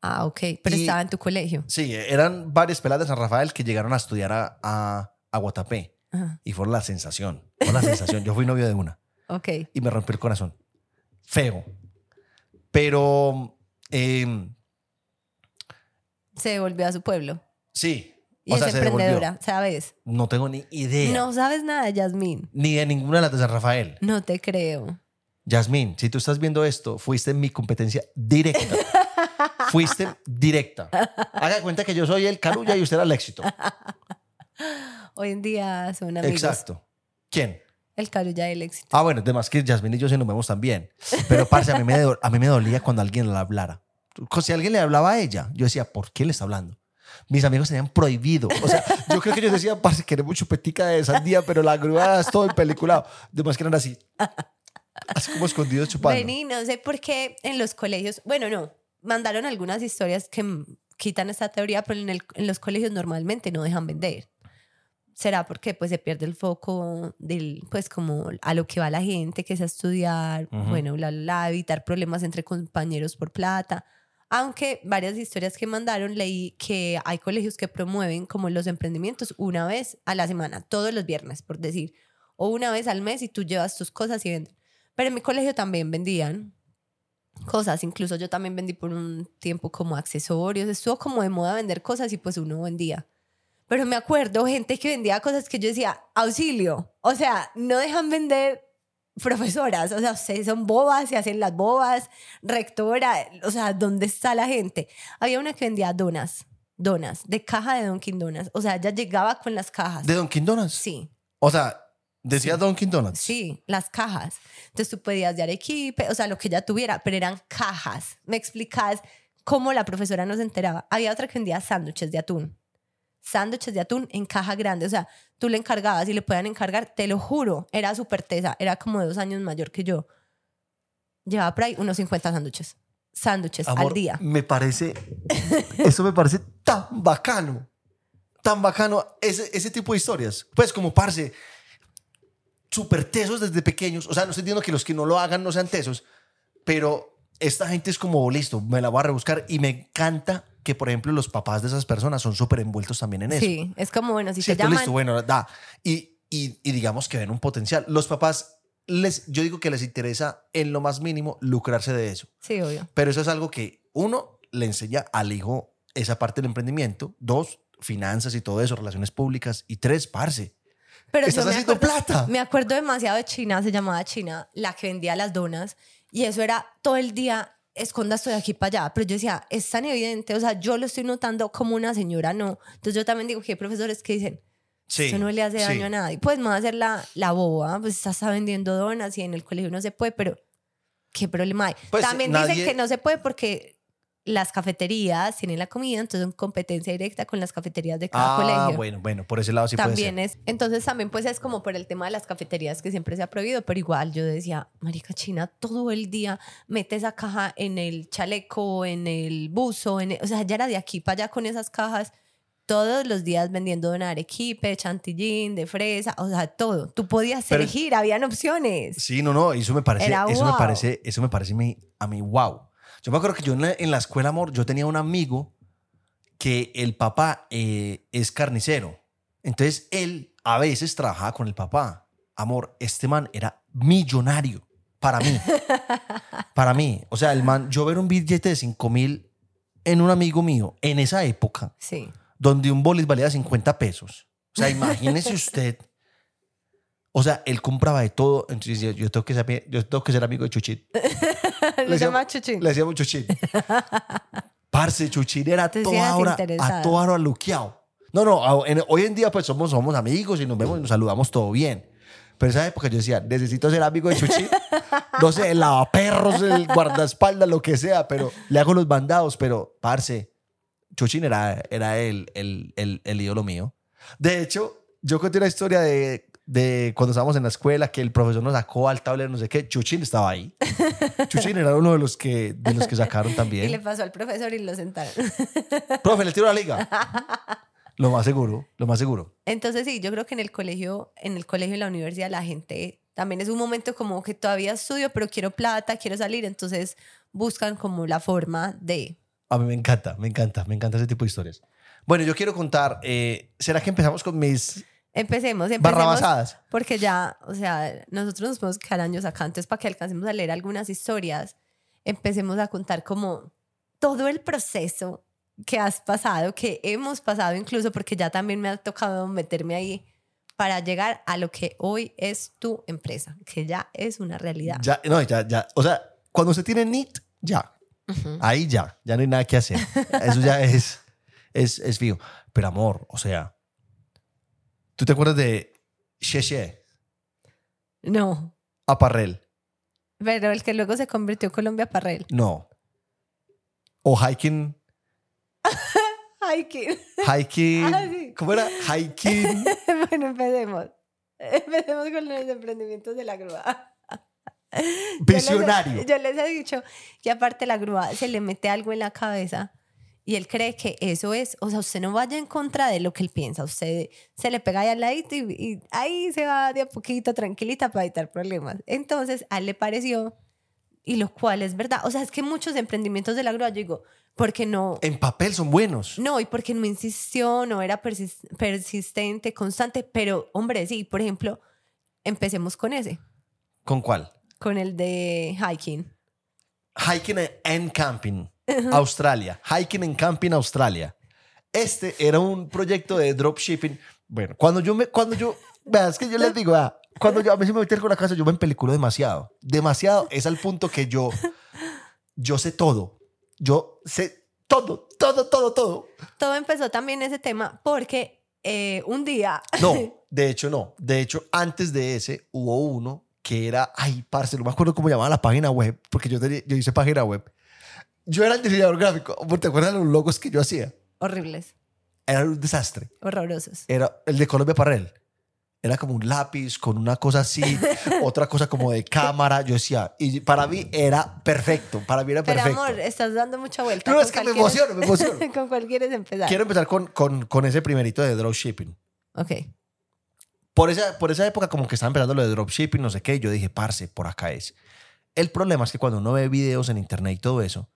S2: Ah, ok. Pero estaba en tu colegio.
S1: Sí, eran varias peladas de San Rafael que llegaron a estudiar a, a, a Guatapé. Y fue la sensación. Fue la sensación. Yo fui novio de una.
S2: Ok.
S1: Y me rompió el corazón. Feo. Pero. Em,
S2: se devolvió a su pueblo.
S1: Sí.
S2: Y es emprendedora, ¿sabes?
S1: No tengo ni idea.
S2: No sabes nada Yasmín.
S1: Ni de ninguna de las de San Rafael.
S2: No te creo.
S1: Yasmín, si tú estás viendo esto, fuiste mi competencia directa. fuiste directa. Haga cuenta que yo soy el carulla y usted era el éxito.
S2: Hoy en día son amigos.
S1: Exacto. ¿Quién?
S2: El Carulla del éxito.
S1: Ah, bueno, además que Yasmin y yo sí nos vemos también. Pero, parce, a mí, me, a mí me dolía cuando alguien le hablara. Si alguien le hablaba a ella, yo decía, ¿por qué le está hablando? Mis amigos tenían prohibido. O sea, yo creo que ellos decían, parce, queremos chupetica de sandía, pero la grúa es todo en peliculado. Además que eran así. Así como escondidos chupando.
S2: Vení, no sé por qué en los colegios, bueno, no, mandaron algunas historias que quitan esta teoría, pero en, el, en los colegios normalmente no dejan vender será porque pues se pierde el foco del pues como a lo que va la gente que es a estudiar bueno la, la, evitar problemas entre compañeros por plata aunque varias historias que mandaron leí que hay colegios que promueven como los emprendimientos una vez a la semana todos los viernes por decir o una vez al mes y tú llevas tus cosas y vendes Pero en mi colegio también vendían cosas. Incluso yo también vendí por un tiempo como accesorios. Estuvo como de moda vender cosas y pues uno vendía. Pero me acuerdo gente que vendía cosas que yo decía, auxilio. O sea, no dejan vender profesoras. O sea, ustedes son bobas, se hacen las bobas, rectora. O sea, ¿dónde está la gente? Había una que vendía donas, donas, de caja de Dunkin' Donuts. O sea, ya llegaba con las cajas.
S1: ¿De Dunkin' Donuts?
S2: Sí.
S1: O sea, Decía Don Dunkin' Donuts.
S2: Sí, las cajas. Entonces tú podías dar equipe, o sea, lo que ella tuviera, pero eran cajas. Me explicas cómo la profesora nos enteraba. Había otra que vendía sándwiches de atún. Sándwiches de atún en caja grande. O sea, tú le encargabas y le podían encargar, te lo juro, era súper tesa, era como dos años mayor que yo. Llevaba por ahí unos 50 sándwiches. Sándwiches al día.
S1: Me parece, eso me parece tan bacano. Tan bacano ese, ese tipo de historias. Pues como, parce, súper tesos desde pequeños. O sea, no estoy diciendo que los que no lo hagan no sean tesos, pero esta gente es como, listo, me la voy a rebuscar y me encanta que, por ejemplo, los papás de esas personas son súper envueltos también en eso.
S2: Sí, es como, bueno, si se llaman... Listo,
S1: bueno, da. Y, y, y, digamos que ven un potencial. Los papás, les, yo digo que les interesa en lo más mínimo lucrarse de eso.
S2: Sí, obvio.
S1: Pero eso es algo que, uno, le enseña al hijo esa parte del emprendimiento. Dos, finanzas y todo eso, relaciones públicas. Y tres, parce pero Estás haciendo plata.
S2: Me acuerdo demasiado de China, se llamaba China, la que vendía las donas. Y eso era todo el día, esconda, estoy aquí para allá. Pero yo decía, es tan evidente, o sea, yo lo estoy notando como una señora, no. Entonces yo también digo que hay profesores que dicen, sí, eso no le hace daño a nadie. Pues me va a hacer la, la boba, pues está vendiendo donas y en el colegio no se puede, pero ¿qué problema hay? Pues, también dicen que no se puede porque las cafeterías tienen la comida, entonces son competencia directa con las cafeterías de cada ah, colegio. Ah,
S1: bueno, bueno, por ese lado sí
S2: también
S1: puede
S2: ser. es, entonces también pues es como por el tema de las cafeterías que siempre se ha prohibido, pero igual yo decía, marica china, todo el día mete esa caja en el chaleco, en el buzo, en o sea, ya era de aquí para allá con esas cajas todos los días vendiendo de arequipe, chantillín, de fresa, o sea, todo. Tú podías elegir, habían opciones.
S1: Sí, no, no, eso me parece, eso me parece, eso me parece a mí, wow. Yo me acuerdo que yo en la, escuela, amor, yo tenía un amigo que el papá eh, es carnicero. Entonces él a veces trabajaba con el papá. Amor, este man era millonario para mí. para mí. O sea, el man, yo ver un billete de 5 mil en un amigo mío en esa época,
S2: sí.
S1: donde un bolis valía 50 pesos. O sea, imagínese usted. O sea, él compraba de todo. Entonces yo tengo que ser, yo tengo que ser amigo de Chuchit.
S2: le llama Chuchín.
S1: Le decíamos Chuchín. Parce, Chuchín era toda hora, a toda hora luqueado. No, no, hoy en día pues somos, somos amigos y nos vemos y nos saludamos todo bien. Pero en esa época yo decía, necesito ser amigo de Chuchín. No sé, el lavaperros, el guardaespaldas, lo que sea, pero le hago los bandados. Pero, parce, Chuchín era, era el, el, el, el ídolo mío. De hecho, yo conté una historia de de cuando estábamos en la escuela, que el profesor nos sacó al tablero, no sé qué, Chuchín estaba ahí. Chuchín era uno de los que, de los que sacaron también.
S2: Y le pasó al profesor y lo sentaron.
S1: Profe, le tiro la liga. Lo más seguro, lo más seguro.
S2: Entonces sí, yo creo que en el colegio, en el colegio y la universidad la gente también es un momento como que todavía estudio, pero quiero plata, quiero salir, entonces buscan como la forma de...
S1: A mí me encanta, me encanta, me encanta ese tipo de historias. Bueno, yo quiero contar, eh, ¿será que empezamos con mis
S2: Empecemos, empecemos. Porque ya, o sea, nosotros nos podemos quedar años acá antes para que alcancemos a leer algunas historias. Empecemos a contar como todo el proceso que has pasado, que hemos pasado incluso, porque ya también me ha tocado meterme ahí para llegar a lo que hoy es tu empresa, que ya es una realidad.
S1: Ya, no, ya, ya. O sea, cuando se tiene NIT, ya. Ahí ya, ya no hay nada que hacer. Eso ya es, es, es fijo. Pero amor, o sea, ¿Tú te acuerdas de Cheche?
S2: No.
S1: Aparrel.
S2: Pero el que luego se convirtió en Colombia Aparrel.
S1: No. O Hiking.
S2: hiking.
S1: Hiking. Ah, ¿Cómo era? Hiking.
S2: bueno, empecemos. Empecemos con los emprendimientos de la grúa.
S1: Visionario.
S2: Yo les, yo les he dicho que aparte la grúa se le mete algo en la cabeza y él cree que eso es, o sea, usted no vaya en contra de lo que él piensa, usted se le pega ahí al ladito y, ahí se va de a poquito tranquilita para evitar problemas. Entonces, a él le pareció, y lo cual es verdad, o sea, es que muchos emprendimientos de la grúa, yo digo, porque no...
S1: En papel son buenos.
S2: No, y porque no insistió, no era persistente, constante, pero hombre, sí, por ejemplo, empecemos con ese.
S1: ¿Con cuál?
S2: Con el de hiking.
S1: Hiking and Camping, Australia. Hiking and Camping, Australia. Este era un proyecto de dropshipping. Bueno, cuando yo me, cuando yo, es que yo les digo, cuando yo a veces me meter con la casa, yo me empeliculo demasiado. Demasiado es al punto que yo, yo sé todo. Yo sé todo, todo, todo, todo.
S2: Todo empezó también ese tema porque eh, un día.
S1: No, de hecho no. De hecho, antes de ese hubo uno que era, ay, parce, no me acuerdo cómo llamaba la página web, porque yo, yo hice página web. Yo era el diseñador gráfico. ¿Te acuerdas de los logos que yo hacía?
S2: Horribles.
S1: Era un desastre.
S2: Horrorosos.
S1: Era el de Colombia Parrel. Era como un lápiz con una cosa así, otra cosa como de cámara. Yo decía, y para mí era perfecto. Para mí era perfecto.
S2: Pero amor, estás dando mucha vuelta.
S1: No, es que me emociono, me emociono.
S2: ¿Con cuál quieres empezar?
S1: Quiero empezar con, con, con ese primerito de dropshipping.
S2: Ok
S1: por esa, por esa época como que estaba empezando lo de dropshipping, no sé qué, yo dije, parce, por acá es. El problema es que cuando uno ve videos en internet y todo eso,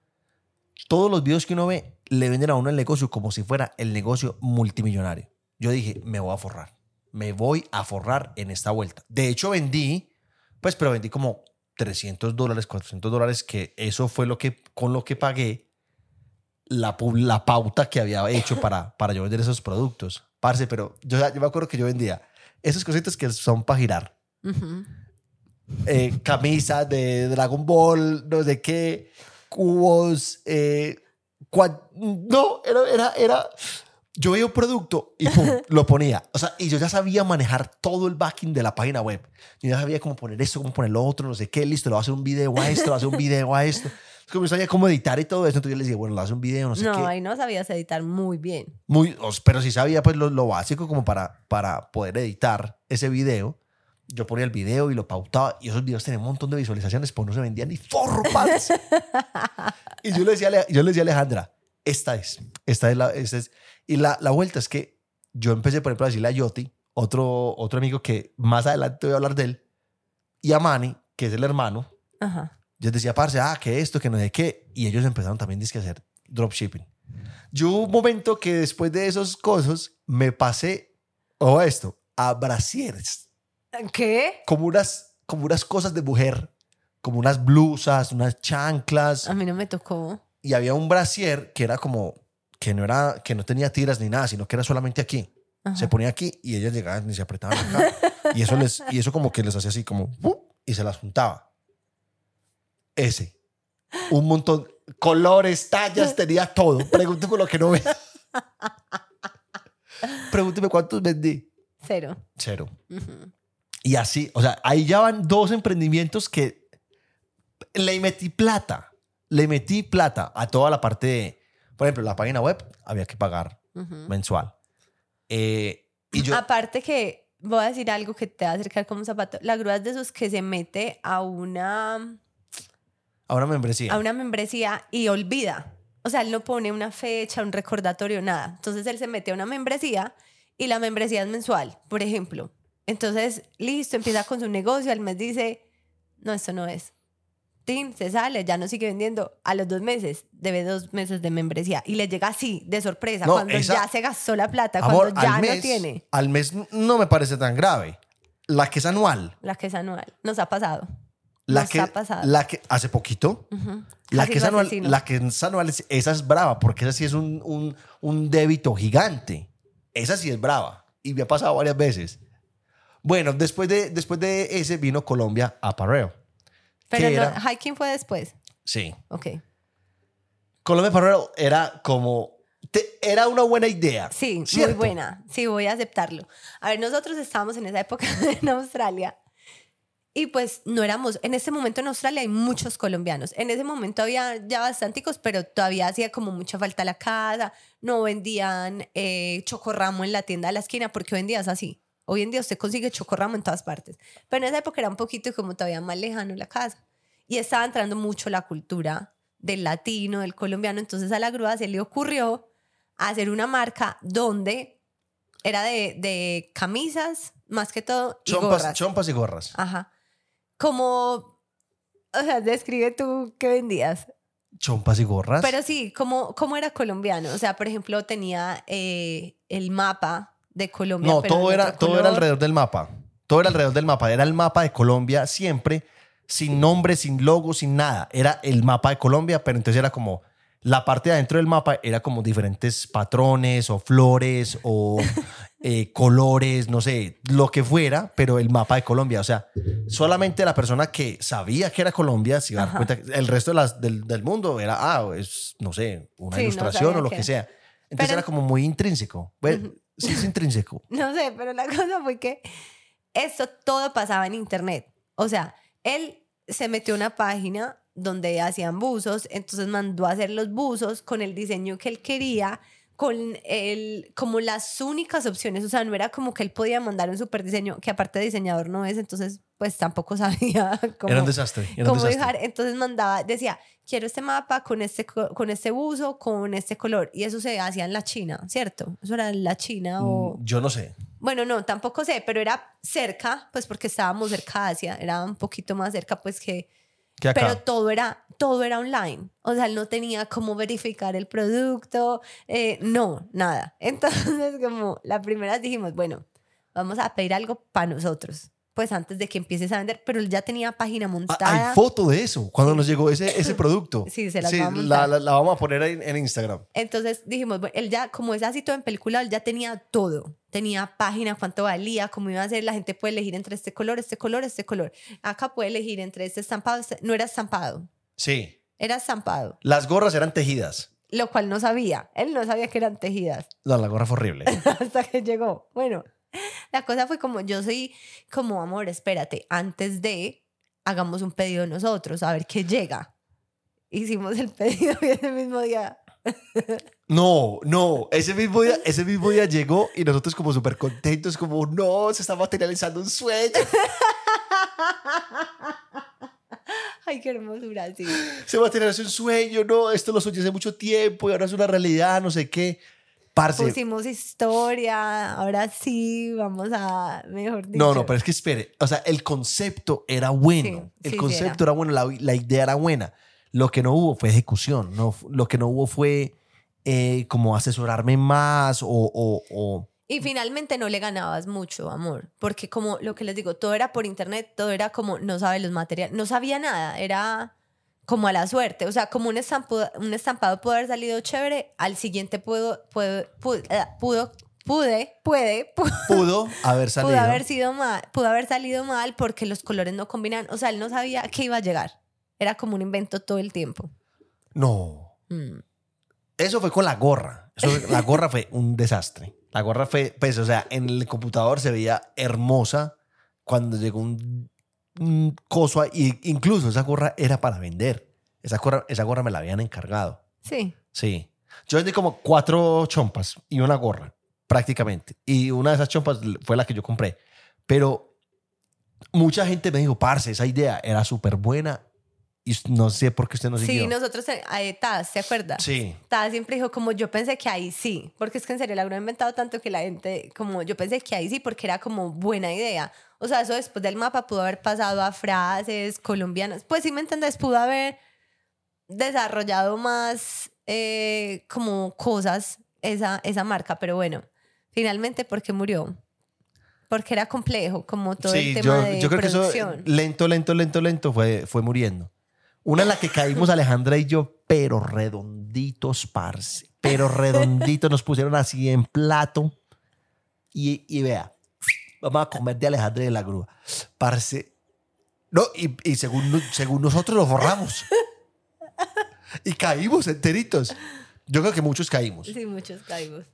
S1: todos los videos que uno ve le venden a uno el negocio como si fuera el negocio multimillonario. Yo dije, me voy a forrar. Me voy a forrar en esta vuelta. De hecho, vendí, pues, pero vendí como 300 dólares, 400 dólares, que eso fue lo que, con lo que pagué la, la pauta que había hecho para, para yo vender esos productos. Parce, pero yo, yo me acuerdo que yo vendía esas cositas que son para girar. Eh, camisas de Dragon Ball, no sé qué, cubos. Eh, no, era, era, era. Yo veía un producto y lo ponía. O sea, y yo ya sabía manejar todo el backing de la página web. Yo ya sabía cómo poner esto, cómo poner lo otro, no sé qué, listo, le voy a hacer un video a esto, le voy a hacer un video a esto. Es como sabía cómo editar y todo eso. Entonces yo le decía, bueno, a hacer un video, no sé qué.
S2: No, ahí no sabías editar muy bien.
S1: Muy, pero sí sabía pues lo, lo básico como para, para poder editar ese video yo ponía el video y lo pautaba y esos videos tenían un montón de visualizaciones, pues no se vendían ni forro, y yo le, decía, yo le decía a Alejandra, esta es, esta es la, esta es. Y la, la vuelta es que yo empecé, por ejemplo, a decirle a Yoti, otro, otro amigo que más adelante voy a hablar de él, y a Manny, que es el hermano. Ajá. Yo decía, parce, ah, que esto, que no sé qué. Y ellos empezaron también a hacer dropshipping. Yo hubo un momento que después de esos cosas me pasé, o esto, a brasieres.
S2: ¿Qué?
S1: Como unas, como unas cosas de mujer, como unas blusas, unas chanclas.
S2: A mí no me tocó.
S1: Y había un brasier que era como, que no, era, que no tenía tiras ni nada, sino que era solamente aquí. Se ponía aquí y ellas llegaban y se apretaban acá. y, eso les, y eso como que les hacía así como, y se las juntaba. Ese. Un montón. Colores, tallas, tenía todo. Pregúnteme lo que no ve. Pregúnteme cuántos vendí.
S2: Cero.
S1: Cero. Y así, o sea, ahí ya van dos emprendimientos que le metí plata. Le metí plata a toda la parte de, por ejemplo, la página web había que pagar mensual. Eh, y yo,
S2: Aparte que voy a decir algo que te va a acercar como un zapato. La grúa es de esos que se mete a una...
S1: A una membresía.
S2: A una membresía y olvida. O sea, él no pone una fecha, un recordatorio, nada. Entonces él se mete a una membresía y la membresía es mensual, por ejemplo. Entonces, listo, empieza con su negocio, al mes dice, no, esto no es. Tin, se sale, ya no sigue vendiendo. A los dos meses debe dos meses de membresía y le llega así, de sorpresa, cuando ya se gastó la plata, cuando ya no tiene.
S1: Al mes no me parece tan grave. La que es anual.
S2: La que es anual. Nos ha pasado. La
S1: que,
S2: ha pasado.
S1: La que hace poquito. la, que es anual, la que es anual, esa es brava, porque esa sí es un, un, un débito gigante. Esa sí es brava. Y me ha pasado varias veces. Bueno, después de, después de ese vino Colombia a Parreo.
S2: Pero no, hiking fue después.
S1: Sí.
S2: Ok.
S1: Colombia Parreo era como era una buena idea.
S2: Sí, muy buena. Sí, voy a aceptarlo. A ver, nosotros estábamos en esa época en Australia y pues no éramos, en ese momento en Australia hay muchos colombianos. En ese momento había ya bastanticos, pero todavía hacía como mucha falta la casa. No vendían eh, chocorramo en la tienda de la esquina porque vendías así. Hoy en día usted consigue chocorramo en todas partes. Pero en esa época era un poquito como todavía más lejano la casa. Y estaba entrando mucho la cultura del latino, del colombiano. Entonces a la grúa se le ocurrió hacer una marca donde era de, de camisas, más que todo, y
S1: chompas,
S2: gorras.
S1: Chompas y gorras.
S2: Ajá. Como, o sea, describe tú qué vendías.
S1: Chompas y gorras.
S2: Pero sí, como, como era colombiano. O sea, por ejemplo, tenía eh, el mapa de Colombia.
S1: No, todo, era, todo era alrededor del mapa. Todo era alrededor del mapa. Era el mapa de Colombia siempre sin nombre, sin logo, sin nada. Era el mapa de Colombia, pero entonces era como la parte de adentro del mapa era como diferentes patrones o flores o eh, colores, no sé, lo que fuera, pero el mapa de Colombia. O sea, solamente la persona que sabía que era Colombia se iba a dar cuenta. El resto de las, del, del, mundo era, ah, es, no sé, una ilustración o lo que, sea. Entonces era como muy intrínseco. Bueno, sí es intrínseco.
S2: No sé, pero la cosa fue que esto todo pasaba en internet. O sea, él se metió a una página donde hacían buzos, entonces mandó a hacer los buzos con el diseño que él quería, con el, como las únicas opciones, o sea, no era como que él podía mandar un super diseño, que aparte de diseñador no es, entonces pues tampoco sabía cómo,
S1: era un desastre,
S2: cómo dejar, entonces mandaba, decía, quiero este mapa con este, con este buzo, con este color, y eso se hacía en la China, ¿cierto? Eso era en la China o...
S1: Mm, yo no sé.
S2: Bueno, no, tampoco sé, pero era cerca, pues porque estábamos cerca de Asia, era un poquito más cerca pues que pero todo era, todo era online. O sea, él no tenía cómo verificar el producto, eh, no, nada. Entonces, como la primera dijimos, bueno, vamos a pedir algo para nosotros pues antes de que empieces a vender, pero él ya tenía página ah, montada.
S1: Hay foto de eso, cuando nos llegó ese, ese producto.
S2: Sí, se las
S1: sí,
S2: vamos
S1: la, la, la, vamos a poner en, en, Instagram.
S2: Entonces dijimos, bueno, él ya, como es así todo en película, él ya tenía todo. Tenía página, cuánto valía, cómo iba a ser, la gente puede elegir entre este color, este color, este color. Acá puede elegir entre este estampado, este... no era estampado.
S1: Sí.
S2: Era estampado.
S1: Las gorras eran tejidas.
S2: Lo cual no sabía. Él no sabía que eran tejidas.
S1: No, la gorra fue horrible.
S2: Hasta que llegó. Bueno, la cosa fue como, yo soy como, amor, espérate, antes de, hagamos un pedido nosotros, a ver qué llega. Hicimos el pedido y ese mismo día...
S1: No, no, ese mismo día, ese mismo día llegó y nosotros como súper contentos, como, no, se está materializando un sueño.
S2: Ay, qué hermosura, sí.
S1: Se materializó un sueño, no, esto lo soñé hace mucho tiempo y ahora es una realidad, no sé qué.
S2: Pusimos historia, ahora sí, vamos a, mejor dicho.
S1: No, no, pero es que espere, o sea, el concepto era bueno, el concepto era. bueno, la, idea era buena. Lo que no hubo fue ejecución, no, lo que no hubo fue eh, como asesorarme más o, o,
S2: Y finalmente no le ganabas mucho, amor, porque como lo que les digo, todo era por internet, todo era como no sabe los materiales, no sabía nada, era como a la suerte. O sea, como un estampado, un estampado pudo haber salido chévere, al siguiente pudo, pudo, eh, pudo, pude, puede,
S1: pudo, haber salido.
S2: Pudo haber, sido mal, pudo haber salido mal porque los colores no combinan. O sea, él no sabía que iba a llegar. Era como un invento todo el tiempo.
S1: No. Mm. Eso fue con la gorra. la gorra fue un desastre. La gorra fue, pues, o sea, en el computador se veía hermosa cuando llegó un un coso, y incluso esa gorra era para vender. Esa gorra, esa gorra me la habían encargado.
S2: Sí.
S1: Sí. Yo vendí como cuatro chompas y una gorra, prácticamente. Y una de esas chompas fue la que yo compré. Pero mucha gente me dijo, parce, esa idea era súper buena y no sé por qué usted no siguió.
S2: Sí, nosotros, eh, Taz, ¿se acuerda?
S1: Sí.
S2: Taz siempre dijo, como yo pensé que ahí sí, porque es que en serio la ha inventado tanto que la gente, como yo pensé que ahí sí, porque era como buena idea. O sea, eso después del mapa pudo haber pasado a frases colombianas. Pues sí, ¿me entendés? Pudo haber desarrollado más eh, como cosas esa, esa marca, pero bueno, finalmente, ¿por qué murió? Porque era complejo, como todo el tema yo, de yo creo que eso
S1: lento, lento, lento, lento fue, fue muriendo. Una en la que caímos Alejandra y yo, pero redonditos, parce. Pero redonditos, nos pusieron así en plato. Y, y vea, vamos a comer de Alejandra de la grúa. Parce. No, y, y según, según nosotros lo borramos. y caímos enteritos. Yo creo que muchos caímos.
S2: Sí, muchos caímos.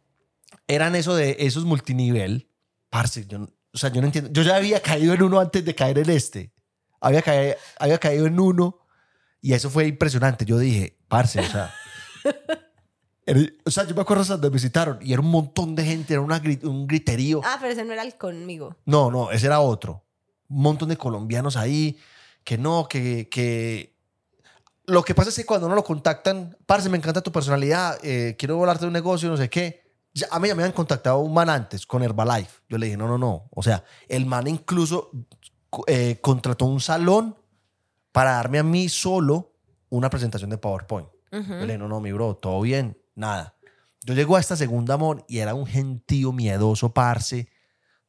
S1: Eran eso de esos multinivel. Parce, yo, o sea, yo no entiendo. Yo ya había caído en uno antes de caer en este. Había caído, había caído en uno y eso fue impresionante. Yo dije, parce, o sea. o sea, yo me acuerdo cuando me visitaron y era un montón de gente, era una, un griterío.
S2: Ah, pero ese no era el conmigo.
S1: No, no, ese era otro. Un montón de colombianos ahí que no, que, que... Lo que pasa es que cuando uno lo contactan, parce, me encanta tu personalidad, eh, quiero hablarte de un negocio, no sé qué. a mí ya me habían contactado un man antes con Herbalife. Yo le dije, no, no, no. O sea, el man incluso eh, contrató un salón para darme a mí solo una presentación de PowerPoint. Yo le dije, no, no, mi bro, todo bien, nada. Yo llego a esta segunda amor y era un gentío miedoso, parce.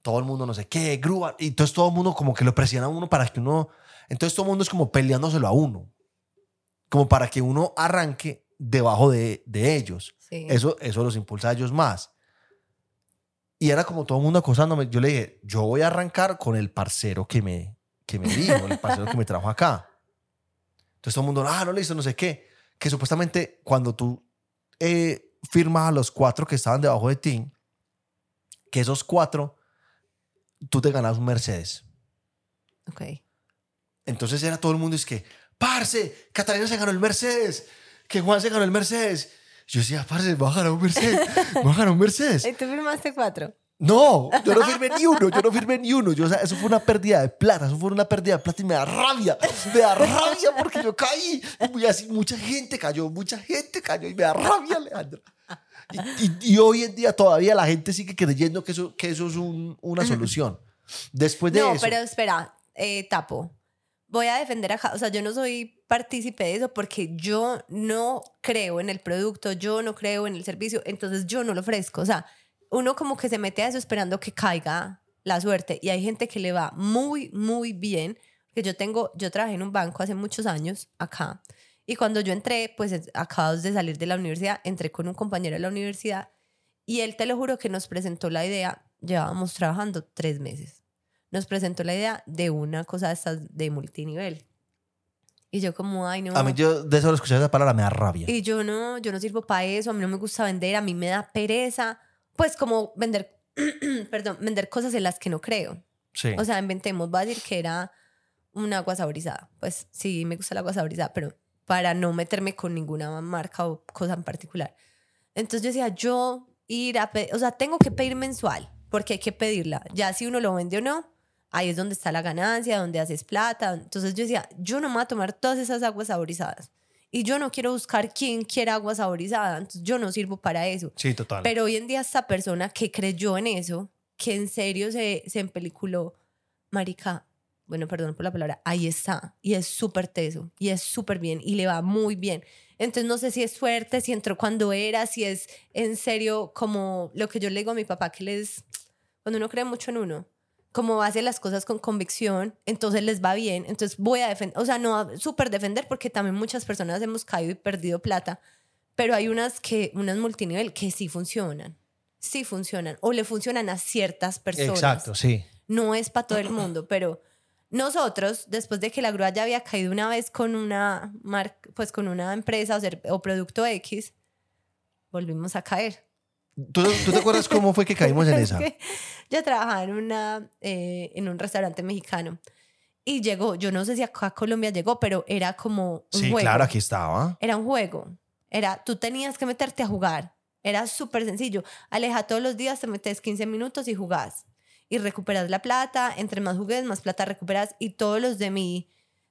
S1: Todo el mundo no sé qué, grúa. Y entonces todo el mundo como que lo presiona a uno para que uno Entonces todo el mundo es como peleándoselo a uno. Como para que uno arranque debajo de, de ellos. Eso, eso los impulsa a ellos más. Y era como todo el mundo acosándome. Yo le dije, yo voy a arrancar con el parcero que me, que me dijo, el parcero que me trajo acá. Entonces todo el mundo, ah, no, listo, no sé qué. Que supuestamente cuando tú eh, firmas a los cuatro que estaban debajo de ti, que esos cuatro, tú te ganas un Mercedes.
S2: Ok.
S1: Entonces era todo el mundo, es que, parce, Catalina se ganó el Mercedes, que Juan se ganó el Mercedes. Yo decía, parce, voy a ganar un Mercedes, voy a ganar un Mercedes.
S2: ¿Y tú firmaste cuatro?
S1: No, yo no firmé ni uno, yo no firmé ni uno. Yo, o sea, eso fue una pérdida de plata, eso fue una pérdida de plata y me da rabia, me da rabia porque yo caí. Y así, mucha gente cayó, mucha gente cayó y me da rabia, Alejandro. Y, hoy en día todavía la gente sigue creyendo que eso, que eso es una solución. Después de
S2: no,
S1: eso.
S2: No, pero espera, eh, Tapo. Voy a defender a. O sea, yo no soy partícipe de eso porque yo no creo en el producto, yo no creo en el servicio, entonces yo no lo ofrezco. O sea, uno como que se mete a eso esperando que caiga la suerte. Y hay gente que le va muy, muy bien. Que yo tengo, yo trabajé en un banco hace muchos años acá. Y cuando yo entré, pues acabo de salir de la universidad, entré con un compañero de la universidad y él te lo juro que nos presentó la idea, llevábamos trabajando tres meses, nos presentó la idea de una cosa de, de multinivel. Y yo como, ay, no.
S1: A mí yo de eso lo escuché esa palabra me da rabia.
S2: Y yo no, yo no sirvo para eso, a mí no me gusta vender, a mí me da pereza pues como vender, perdón, vender cosas en las que no creo. Sí. O sea, inventemos, va a decir que era un agua saborizada. Pues sí, me gusta el agua saborizada, pero para no meterme con ninguna marca o cosa en particular. Entonces yo decía, yo ir a pedir, o sea, tengo que pedir mensual, porque hay que pedirla. Ya si uno lo vende o no, ahí es donde está la ganancia, donde haces plata. Entonces yo decía, yo no me voy a tomar todas esas aguas saborizadas. Y yo no quiero buscar quién quiera agua saborizada, entonces yo no sirvo para eso.
S1: Sí, total.
S2: Pero hoy en día esta persona que creyó en eso, que en serio se, se empeliculó, marica, bueno, perdón por la palabra, ahí está. Y es súper teso, y es súper bien, y le va muy bien. Entonces no sé si es suerte, si entró cuando era, si es en serio como lo que yo le digo a mi papá, que les, cuando uno cree mucho en uno, como hace las cosas con convicción, entonces les va bien, entonces voy a defender, o sea, no súper defender porque también muchas personas hemos caído y perdido plata, pero hay unas que, unas multinivel que sí funcionan, sí funcionan, o le funcionan a ciertas personas.
S1: Exacto, sí.
S2: No es para todo el mundo, pero nosotros, después de que la grúa ya había caído una vez con una marca, pues con una empresa o, o producto X, volvimos a caer.
S1: ¿Tú, te acuerdas cómo fue que caímos en esa?
S2: yo trabajaba en, una, eh, en un restaurante mexicano y llegó, yo no sé si acá a Colombia llegó, pero era como un
S1: sí, claro, aquí estaba.
S2: Era un juego. Era, tú tenías que meterte a jugar. Era súper sencillo. Aleja todos los días, te metes 15 minutos y jugás. Y recuperas la plata. Entre más jugues, más plata recuperas. Y todos los de mi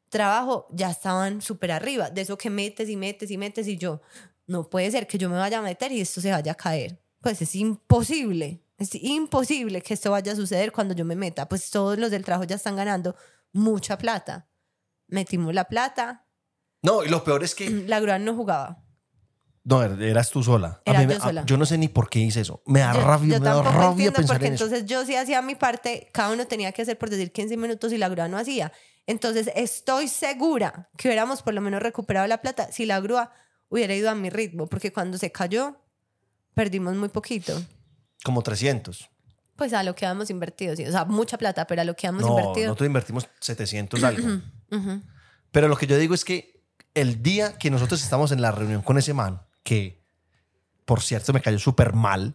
S2: trabajo ya estaban súper arriba. De eso que metes y metes y metes. Y yo, no puede ser que yo me vaya a meter y esto se vaya a caer pues es imposible, es imposible que esto vaya a suceder cuando yo me meta, pues todos los del trabajo ya están ganando mucha plata. Metimos la plata.
S1: No, y lo peor es que...
S2: La grúa no jugaba.
S1: No, er, eras tú sola.
S2: Era yo sola.
S1: Yo no sé ni por qué hice eso. Me da rabia, me da rabia pensar porque
S2: entonces yo sí hacía mi parte, cada uno tenía que hacer por decir 15 minutos y la grúa no hacía. Entonces estoy segura que hubiéramos por lo menos recuperado la plata si la grúa hubiera ido a mi ritmo, porque cuando se cayó, perdimos muy poquito.
S1: Como 300.
S2: Pues a lo que habíamos invertido, sí. O sea, mucha plata, pero a lo que habíamos invertido.
S1: Nosotros invertimos 700 algo. Pero lo que yo digo es que el día que nosotros estamos en la reunión con ese man, que por cierto me cayó súper mal,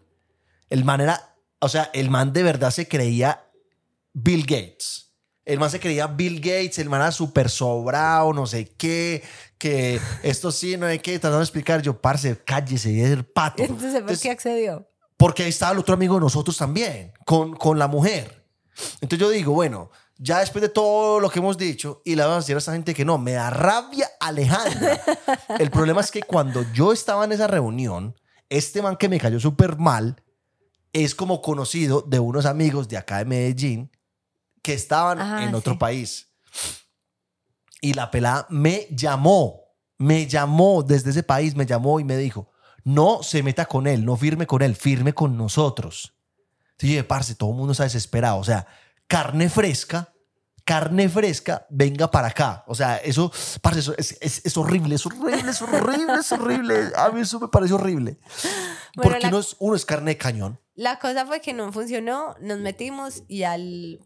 S1: el man era, o sea, el man de verdad se creía Bill Gates. El man se creía Bill Gates, el man era súper sobrado, no sé qué, que esto sí, no hay que tratando de explicar. Yo, parce, cállese es el pato.
S2: Entonces, ¿por qué accedió?
S1: Porque ahí estaba el otro amigo de nosotros también, con, con la mujer. Entonces yo digo, bueno, ya después de todo lo que hemos dicho, y le vamos a decir a esta gente que no, me da rabia Alejandra. el problema es que cuando yo estaba en esa reunión, este man que me cayó súper mal es como conocido de unos amigos de acá de Medellín que estaban en otro país. Y la pelada me llamó, me llamó desde ese país, me llamó y me dijo, no se meta con él, no firme con él, firme con nosotros. Sí, parce, todo el mundo está desesperado. O sea, carne fresca, carne fresca, venga para acá. O sea, eso, eso es, es, horrible, es horrible, es horrible, es horrible. A mí eso me parece horrible. Porque no es, uno es carne de cañón.
S2: La cosa fue que no funcionó, nos metimos y al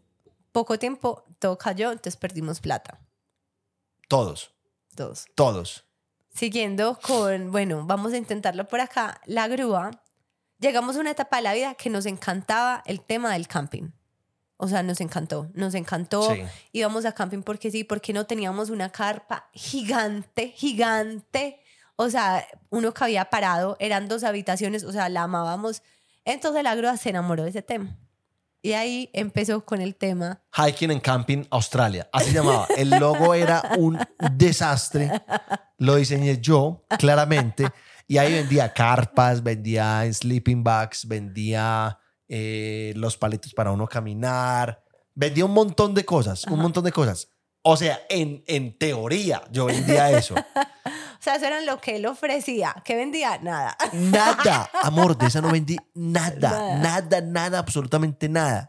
S2: poco tiempo todo cayó, entonces perdimos plata.
S1: Todos.
S2: Todos.
S1: Todos.
S2: Siguiendo con, bueno, vamos a intentarlo por acá, la grúa. Llegamos a una etapa de la vida que nos encantaba el tema del camping. O sea, nos encantó, nos encantó. Íbamos a camping porque sí, porque no teníamos una carpa gigante, gigante. O sea, uno que había parado, eran dos habitaciones, o sea, la amábamos. Entonces la grúa se enamoró de ese tema. Y ahí empezó con el tema.
S1: Hiking en Camping Australia. Así llamaba. El logo era un desastre. Lo diseñé yo, claramente. Y ahí vendía carpas, vendía sleeping bags, vendía eh, los palitos para uno caminar, vendía un montón de cosas, un montón de cosas. O sea, en, en teoría yo vendía eso.
S2: O sea, eso era lo que él ofrecía. ¿Qué vendía? Nada.
S1: Nada. Amor, de esa no vendí nada, nada, nada, absolutamente nada.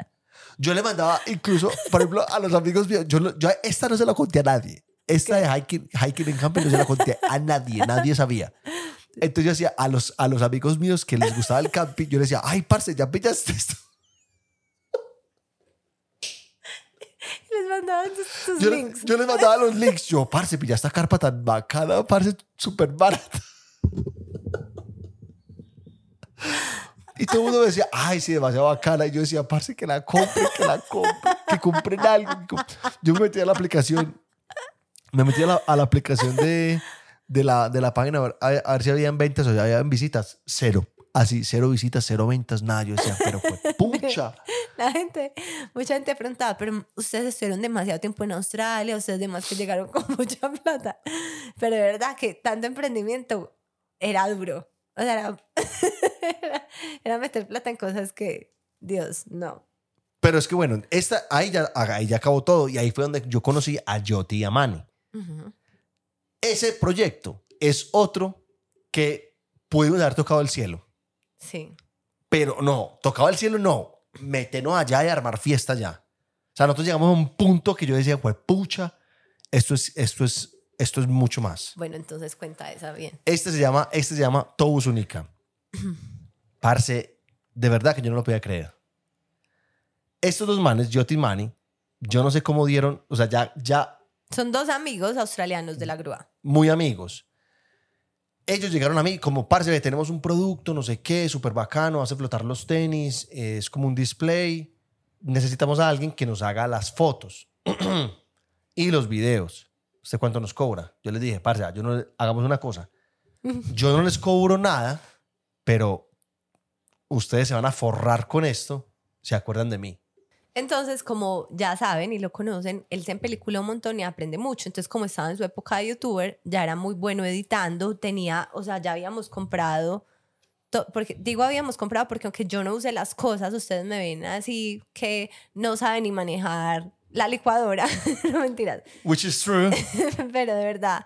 S1: Yo le mandaba incluso, por ejemplo, a los amigos míos, yo, yo esta no se la conté a nadie. Esta de hiking, hiking en camping no se la conté a nadie, nadie sabía. Entonces yo decía a los, a los amigos míos que les gustaba el camping, yo les decía, ay, parce, ya pillaste esto.
S2: Les mandaba sus
S1: yo,
S2: links.
S1: Yo les mandaba los links. Yo, parce, pilla esta carpa tan bacana, parce, súper barata. Y todo el mundo me decía, ay, sí, demasiado bacana. Y yo decía, parce, que la compre, que la compre, que compren algo. Yo me metí a la aplicación, me metí a la, a la aplicación de, de la, de la página a, ver si habían ventas o habían visitas. Cero. Así, cero visitas, cero ventas, nada. Yo decía, pero fue pucha.
S2: La gente, mucha gente preguntaba, pero ustedes estuvieron demasiado tiempo en Australia, ustedes demás que llegaron con mucha plata. Pero de verdad que tanto emprendimiento era duro. O sea, era, era, meter plata en cosas que, Dios, no.
S1: Pero es que bueno, esta, ahí, ya, ahí ya acabó todo y ahí fue donde yo conocí a Joti y a Manny. Ese proyecto es otro que pudimos haber tocado el cielo.
S2: Sí.
S1: Pero no, tocaba el cielo no. Meternos allá y armar fiesta ya. O sea, nosotros llegamos a un punto que yo decía, pues pucha, esto es, esto es, esto es mucho más.
S2: Bueno, entonces cuenta esa bien.
S1: Este se llama, este se llama Tobus Única. Parce, de verdad que yo no lo podía creer. Estos dos manes, Joti y Manny, yo no sé cómo dieron, o sea, ya, ya
S2: son dos amigos australianos de la grúa.
S1: Muy amigos. Ellos llegaron a mí como, parce, tenemos un producto, no sé qué, súper bacano, hace flotar los tenis, es como un display. Necesitamos a alguien que nos haga las fotos y los videos. ¿Usted cuánto nos cobra? Yo les dije, parce, yo no, hagamos una cosa. Yo no les cobro nada, pero ustedes se van a forrar con esto, se acuerdan de mí.
S2: Entonces, como ya saben y lo conocen, él se película un montón y aprende mucho. Entonces, como estaba en su época de youtuber, ya era muy bueno editando, tenía, o sea, ya habíamos comprado, porque digo habíamos comprado porque aunque yo no use las cosas, ustedes me ven así que no saben ni manejar la licuadora, no mentiras.
S1: Which is true.
S2: Pero de verdad,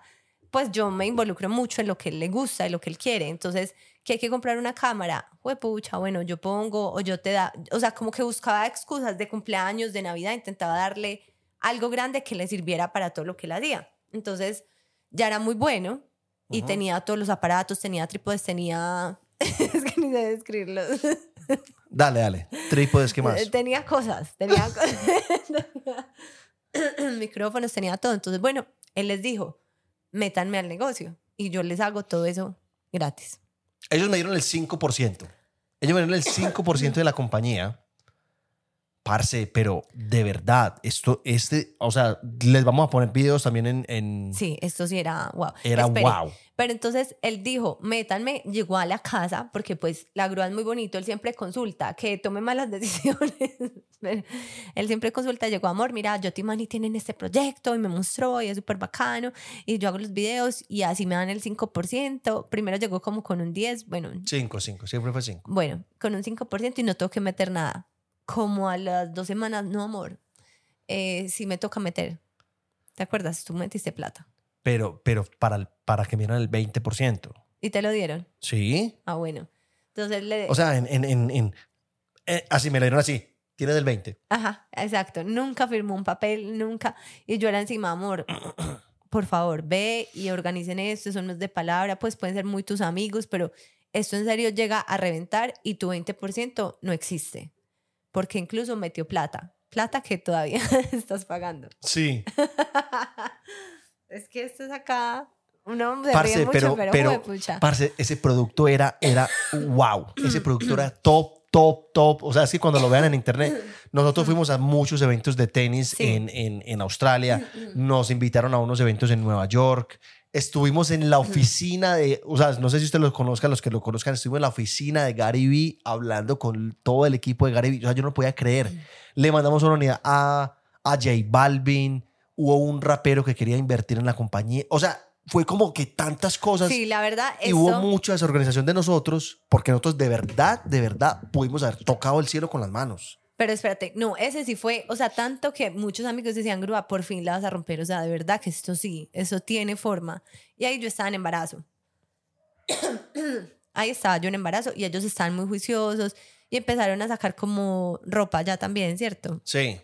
S2: pues yo me involucro mucho en lo que él le gusta y lo que él quiere. Entonces, que hay que comprar una cámara, pucha, bueno, yo pongo o yo te da, o sea, como que buscaba excusas de cumpleaños, de Navidad, intentaba darle algo grande que le sirviera para todo lo que él hacía. Entonces, ya era muy bueno y tenía todos los aparatos, tenía trípodes, tenía... es que ni sé describirlos.
S1: Dale, dale. Trípodes, ¿qué más?
S2: Tenía cosas, tenía, micrófonos, tenía todo. Entonces, bueno, él les dijo, métanme al negocio y yo les hago todo eso gratis.
S1: Ellos me dieron el 5%. Ellos me dieron el 5% de la compañía. Parce, pero de verdad, esto, este, o sea, les vamos a poner videos también en... en...
S2: Sí, esto sí era wow.
S1: Era wow.
S2: Pero entonces él dijo, métanme, llegó a la casa, porque pues la grúa es muy bonito, él siempre consulta, que tome malas decisiones. él siempre consulta, llegó, amor, mira, yo y Manny tienen este proyecto y me mostró y es súper bacano y yo hago los videos y así me dan el 5%. Primero llegó como con un 10, bueno.
S1: 5, 5, siempre fue 5.
S2: Bueno, con un 5% y no tengo que meter nada. Como a las dos semanas, no, amor, eh, sí me toca meter. ¿Te acuerdas? Tú metiste plata
S1: pero, pero para, para que me dieran el 20%.
S2: ¿Y te lo dieron?
S1: Sí.
S2: Ah, bueno. Entonces le...
S1: O sea, en, en, en, eh, así me lo dieron así. Tiene del 20.
S2: Ajá, exacto. Nunca firmó un papel, nunca. Y yo era encima, amor, por favor, ve y organicen esto, son los de palabra, pues pueden ser muy tus amigos, pero esto en serio llega a reventar y tu 20% no existe. Porque incluso metió plata. Plata que todavía estás pagando.
S1: Sí.
S2: es que esto es acá no, parce, pero, pero,
S1: parce, ese producto era, era wow. Ese producto era top, top, top. O sea, es que cuando lo vean en internet, nosotros fuimos a muchos eventos de tenis en, en, en, Australia, nos invitaron a unos eventos en Nueva York. Estuvimos en la oficina de, o sea, no sé si ustedes lo conozcan, los que lo conozcan, estuvimos en la oficina de Gary Vee hablando con todo el equipo de Gary Vee. O sea, yo no podía creer. Le mandamos una unidad a, a J Balvin, hubo un rapero que quería invertir en la compañía. O sea, fue como que tantas cosas.
S2: Sí, la verdad.
S1: Y hubo mucha desorganización de nosotros, porque nosotros de verdad, de verdad, pudimos haber tocado el cielo con las manos.
S2: Pero espérate, no, ese sí fue, o sea, tanto que muchos amigos decían, Grúa, por fin la vas a romper, o sea, de verdad que esto sí, eso tiene forma. Y ahí yo estaba en embarazo. ahí estaba yo en embarazo y ellos estaban muy juiciosos y empezaron a sacar como ropa ya también, ¿cierto?
S1: Sí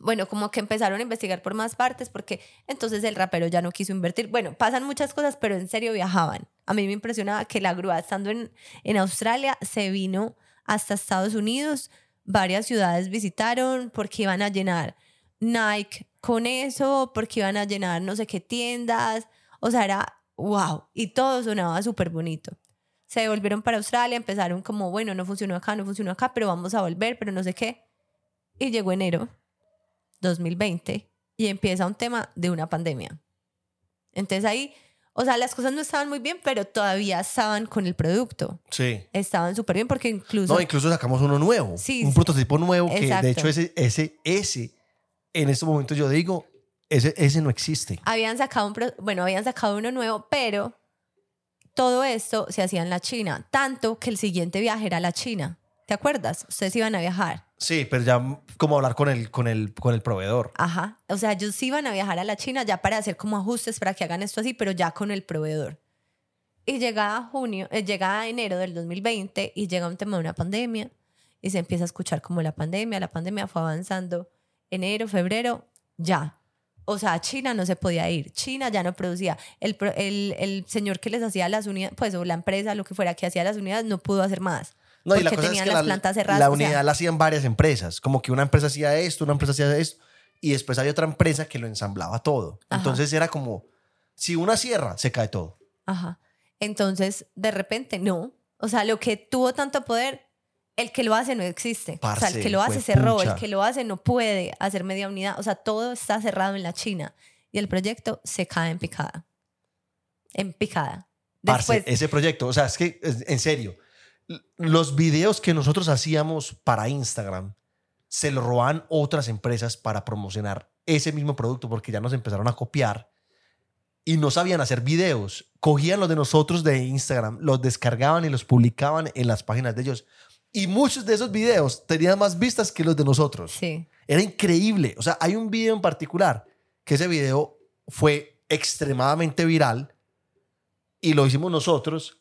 S2: bueno, como que empezaron a investigar por más partes porque entonces el rapero ya no quiso invertir. Bueno, pasan muchas cosas, pero en serio viajaban. A mí me impresionaba que la grúa estando en, en Australia se vino hasta Estados Unidos, varias ciudades visitaron porque iban a llenar Nike con eso, porque iban a llenar no sé qué tiendas, o sea, era wow, y todo sonaba súper bonito. Se volvieron para Australia, empezaron como, bueno, no funcionó acá, no funcionó acá, pero vamos a volver, pero no sé qué. Y llegó enero 2020 y empieza un tema de una pandemia. Entonces ahí, o sea, las cosas no estaban muy bien, pero todavía estaban con el producto.
S1: Sí.
S2: Estaban súper bien porque incluso...
S1: No, incluso sacamos uno nuevo. Sí. Un prototipo nuevo que de hecho ese, ese, ese, en estos momentos yo digo, ese, ese no existe.
S2: Habían sacado un, bueno, habían sacado uno nuevo, pero todo esto se hacía en la China, tanto que el siguiente viaje era a la China. ¿Te acuerdas? Ustedes iban a viajar.
S1: Sí, pero ya como hablar con el, con el, con el proveedor.
S2: Ajá. O sea, ellos iban a viajar a la China ya para hacer como ajustes para que hagan esto así, pero ya con el proveedor. Y llega junio, eh, llega enero del 2020 y llega un tema de una pandemia y se empieza a escuchar como la pandemia, la pandemia fue avanzando. Enero, febrero, ya. O sea, China no se podía ir. China ya no producía. El, el, el señor que les hacía las unidades, pues, o la empresa, lo que fuera, que hacía las unidades, no pudo hacer más.
S1: No, y la cosa es que la, la, unidad la hacían varias empresas. Como que una empresa hacía esto, una empresa hacía esto, y después había otra empresa que lo ensamblaba todo. Entonces era como, si una cierra, se cae todo.
S2: Ajá. Entonces, de repente, no. O sea, lo que tuvo tanto poder, el que lo hace no existe. o sea, el que lo hace cerró, el que lo hace no puede hacer media unidad. O sea, todo está cerrado en la China. Y el proyecto se cae en picada. En picada.
S1: Después, ese proyecto, o sea, es que, en serio, los videos que nosotros hacíamos para Instagram se lo roban otras empresas para promocionar ese mismo producto porque ya nos empezaron a copiar y no sabían hacer videos. Cogían los de nosotros de Instagram, los descargaban y los publicaban en las páginas de ellos. Y muchos de esos videos tenían más vistas que los de nosotros.
S2: Sí.
S1: Era increíble. O sea, hay un video en particular que ese video fue extremadamente viral y lo hicimos nosotros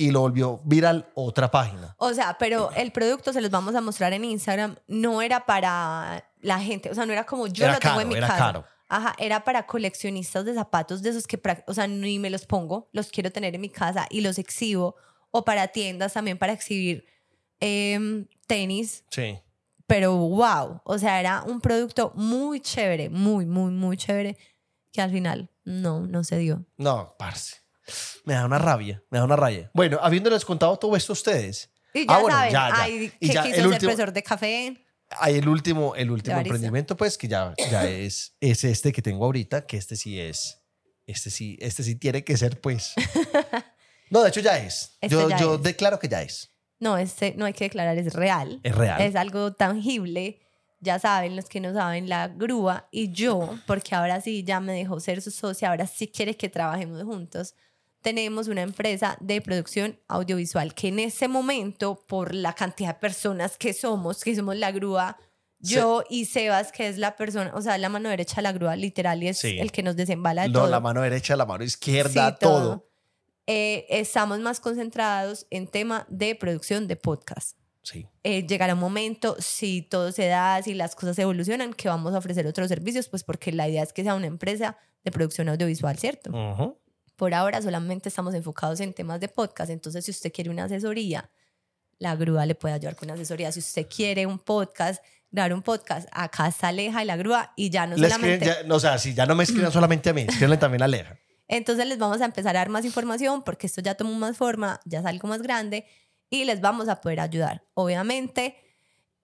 S1: y lo volvió viral otra página.
S2: O sea, pero el producto se los vamos a mostrar en Instagram, no era para la gente, o sea, no era como yo lo tengo en mi era casa. Caro. Ajá, era para coleccionistas de zapatos de esos que, o sea, ni me los pongo, los quiero tener en mi casa y los exhibo, o para tiendas también para exhibir em, tenis.
S1: Sí.
S2: Pero wow, o sea, era un producto muy chévere, muy, muy, muy chévere, que al final no, no se dio.
S1: No, parce. Me da una rabia, me da una rabia. Bueno, habiéndoles contado todo esto a ustedes.
S2: Y ya ah, bueno, saben, ya, Hay, que quiso el último, profesor de café.
S1: Hay el último, el último emprendimiento, pues, que ya, ya es, es este que tengo ahorita, que este sí es, este sí, este sí tiene que ser, pues. No, de hecho ya es. Este yo, yo declaro que ya es.
S2: No, este no hay que declarar, es real.
S1: Es real.
S2: Es algo tangible. Ya saben, los que no saben, la grúa y yo, porque ahora sí ya me dejó ser su socia, ahora sí quiere que trabajemos juntos tenemos una empresa de producción audiovisual que en ese momento, por la cantidad de personas que somos, que somos la grúa, yo y Sebas, que es la persona, o sea, la mano derecha de la grúa, literal, y es el que nos desembala de no,
S1: la mano derecha, la mano izquierda, todo.
S2: Eh, estamos más concentrados en tema de producción de podcast.
S1: Sí.
S2: Eh, llegará un momento, si todo se da, si las cosas evolucionan, que vamos a ofrecer otros servicios, pues porque la idea es que sea una empresa de producción audiovisual, ¿cierto? Por ahora solamente estamos enfocados en temas de podcast, entonces si usted quiere una asesoría, la grúa le puede ayudar con una asesoría. Si usted quiere un podcast, dar un podcast, acá está Aleja y la grúa y ya no solamente...
S1: o sea, si ya no me escriban solamente a mí, escríbanle también a Aleja.
S2: Entonces les vamos a empezar a dar más información porque esto ya tomó más forma, ya es algo más grande y les vamos a poder ayudar. Obviamente,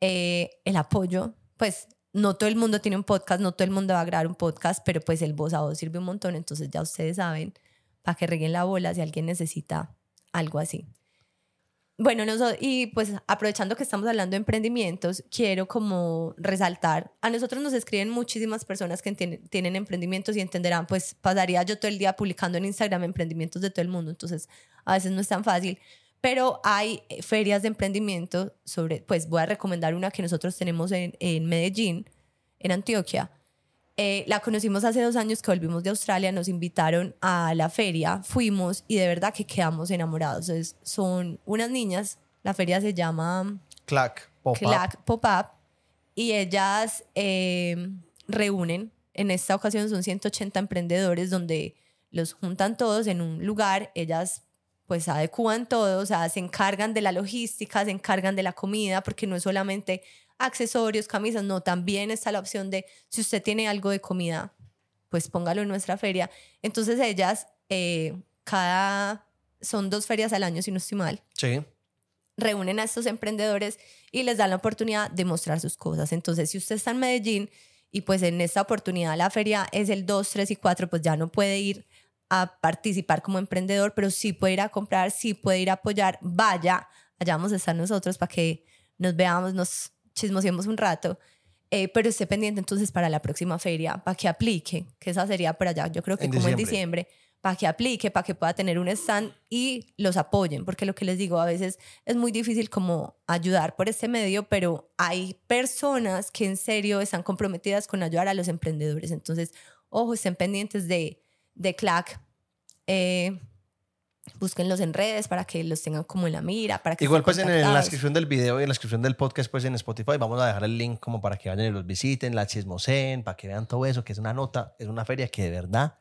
S2: eh, el apoyo, pues no todo el mundo tiene un podcast, no todo el mundo va a grabar un podcast, pero pues el voz a voz sirve un montón, entonces ya ustedes saben para que reguen la bola si alguien necesita algo así. Bueno, y pues aprovechando que estamos hablando de emprendimientos, quiero como resaltar, a nosotros nos escriben muchísimas personas que tienen, tienen emprendimientos y entenderán, pues pasaría yo todo el día publicando en Instagram emprendimientos de todo el mundo, entonces a veces no es tan fácil, pero hay eh, ferias de emprendimiento sobre, pues voy a recomendar una que nosotros tenemos en, en Medellín, en Antioquia. Eh, la conocimos hace dos años que volvimos de Australia, nos invitaron a la feria, fuimos y de verdad que quedamos enamorados. son unas niñas, la feria se llama
S1: Clack Pop-Up.
S2: Clack Pop-Up y ellas eh, reúnen, en esta ocasión son 180 emprendedores donde los juntan todos en un lugar, ellas pues adecuan todo, o sea, se encargan de la logística, se encargan de la comida, porque no es solamente accesorios, camisas, no, también está la opción de si usted tiene algo de comida, pues póngalo en nuestra feria. Entonces ellas, eh, cada, son dos ferias al año, si no estoy mal.
S1: Sí.
S2: Reúnen a estos emprendedores y les dan la oportunidad de mostrar sus cosas. Entonces, si usted está en Medellín y pues en esta oportunidad la feria es el 2, 3 y 4, pues ya no puede ir a participar como emprendedor, pero sí puede ir a comprar, sí puede ir a apoyar, vaya, allá vamos a estar nosotros para que nos veamos, nos chismoseemos un rato, eh, pero esté pendiente entonces para la próxima feria, para que aplique, que esa sería por allá, yo creo que como en diciembre, para que aplique, para que pueda tener un stand y los apoyen, porque lo que les digo, a veces es muy difícil como ayudar por este medio, pero hay personas que en serio están comprometidas con ayudar a los emprendedores, entonces, ojo, estén pendientes de de Clack. Eh, búsquenlos en redes para que los tengan como en la mira. Para que
S1: Igual pues en, la descripción del video y en la descripción del podcast pues en Spotify vamos a dejar el link como para que vayan y los visiten, la chismosen, para que vean todo eso, que es una nota, es una feria que de verdad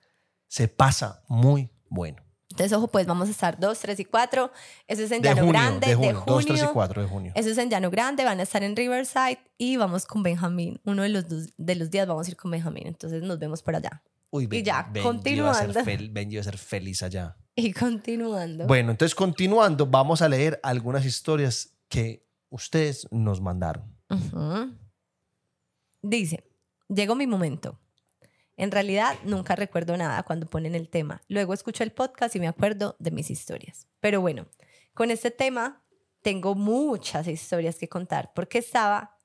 S1: se pasa muy bueno.
S2: Entonces, ojo, pues vamos a estar 2, 3 y 4. Eso es en Llano Grande. De junio. 2, 3
S1: y 4 de junio.
S2: Eso es en Llano Grande. Van a estar en Riverside y vamos con Benjamín. Uno de los, de los días vamos a ir con Benjamín. Entonces, nos vemos por allá.
S1: Uy, y ya, continuando. Benji a ser feliz allá.
S2: Y continuando.
S1: Bueno, entonces continuando, vamos a leer algunas historias que ustedes nos mandaron.
S2: Dice, llegó mi momento. En realidad nunca recuerdo nada cuando ponen el tema. Luego escucho el podcast y me acuerdo de mis historias. Pero bueno, con este tema tengo muchas historias que contar porque estaba,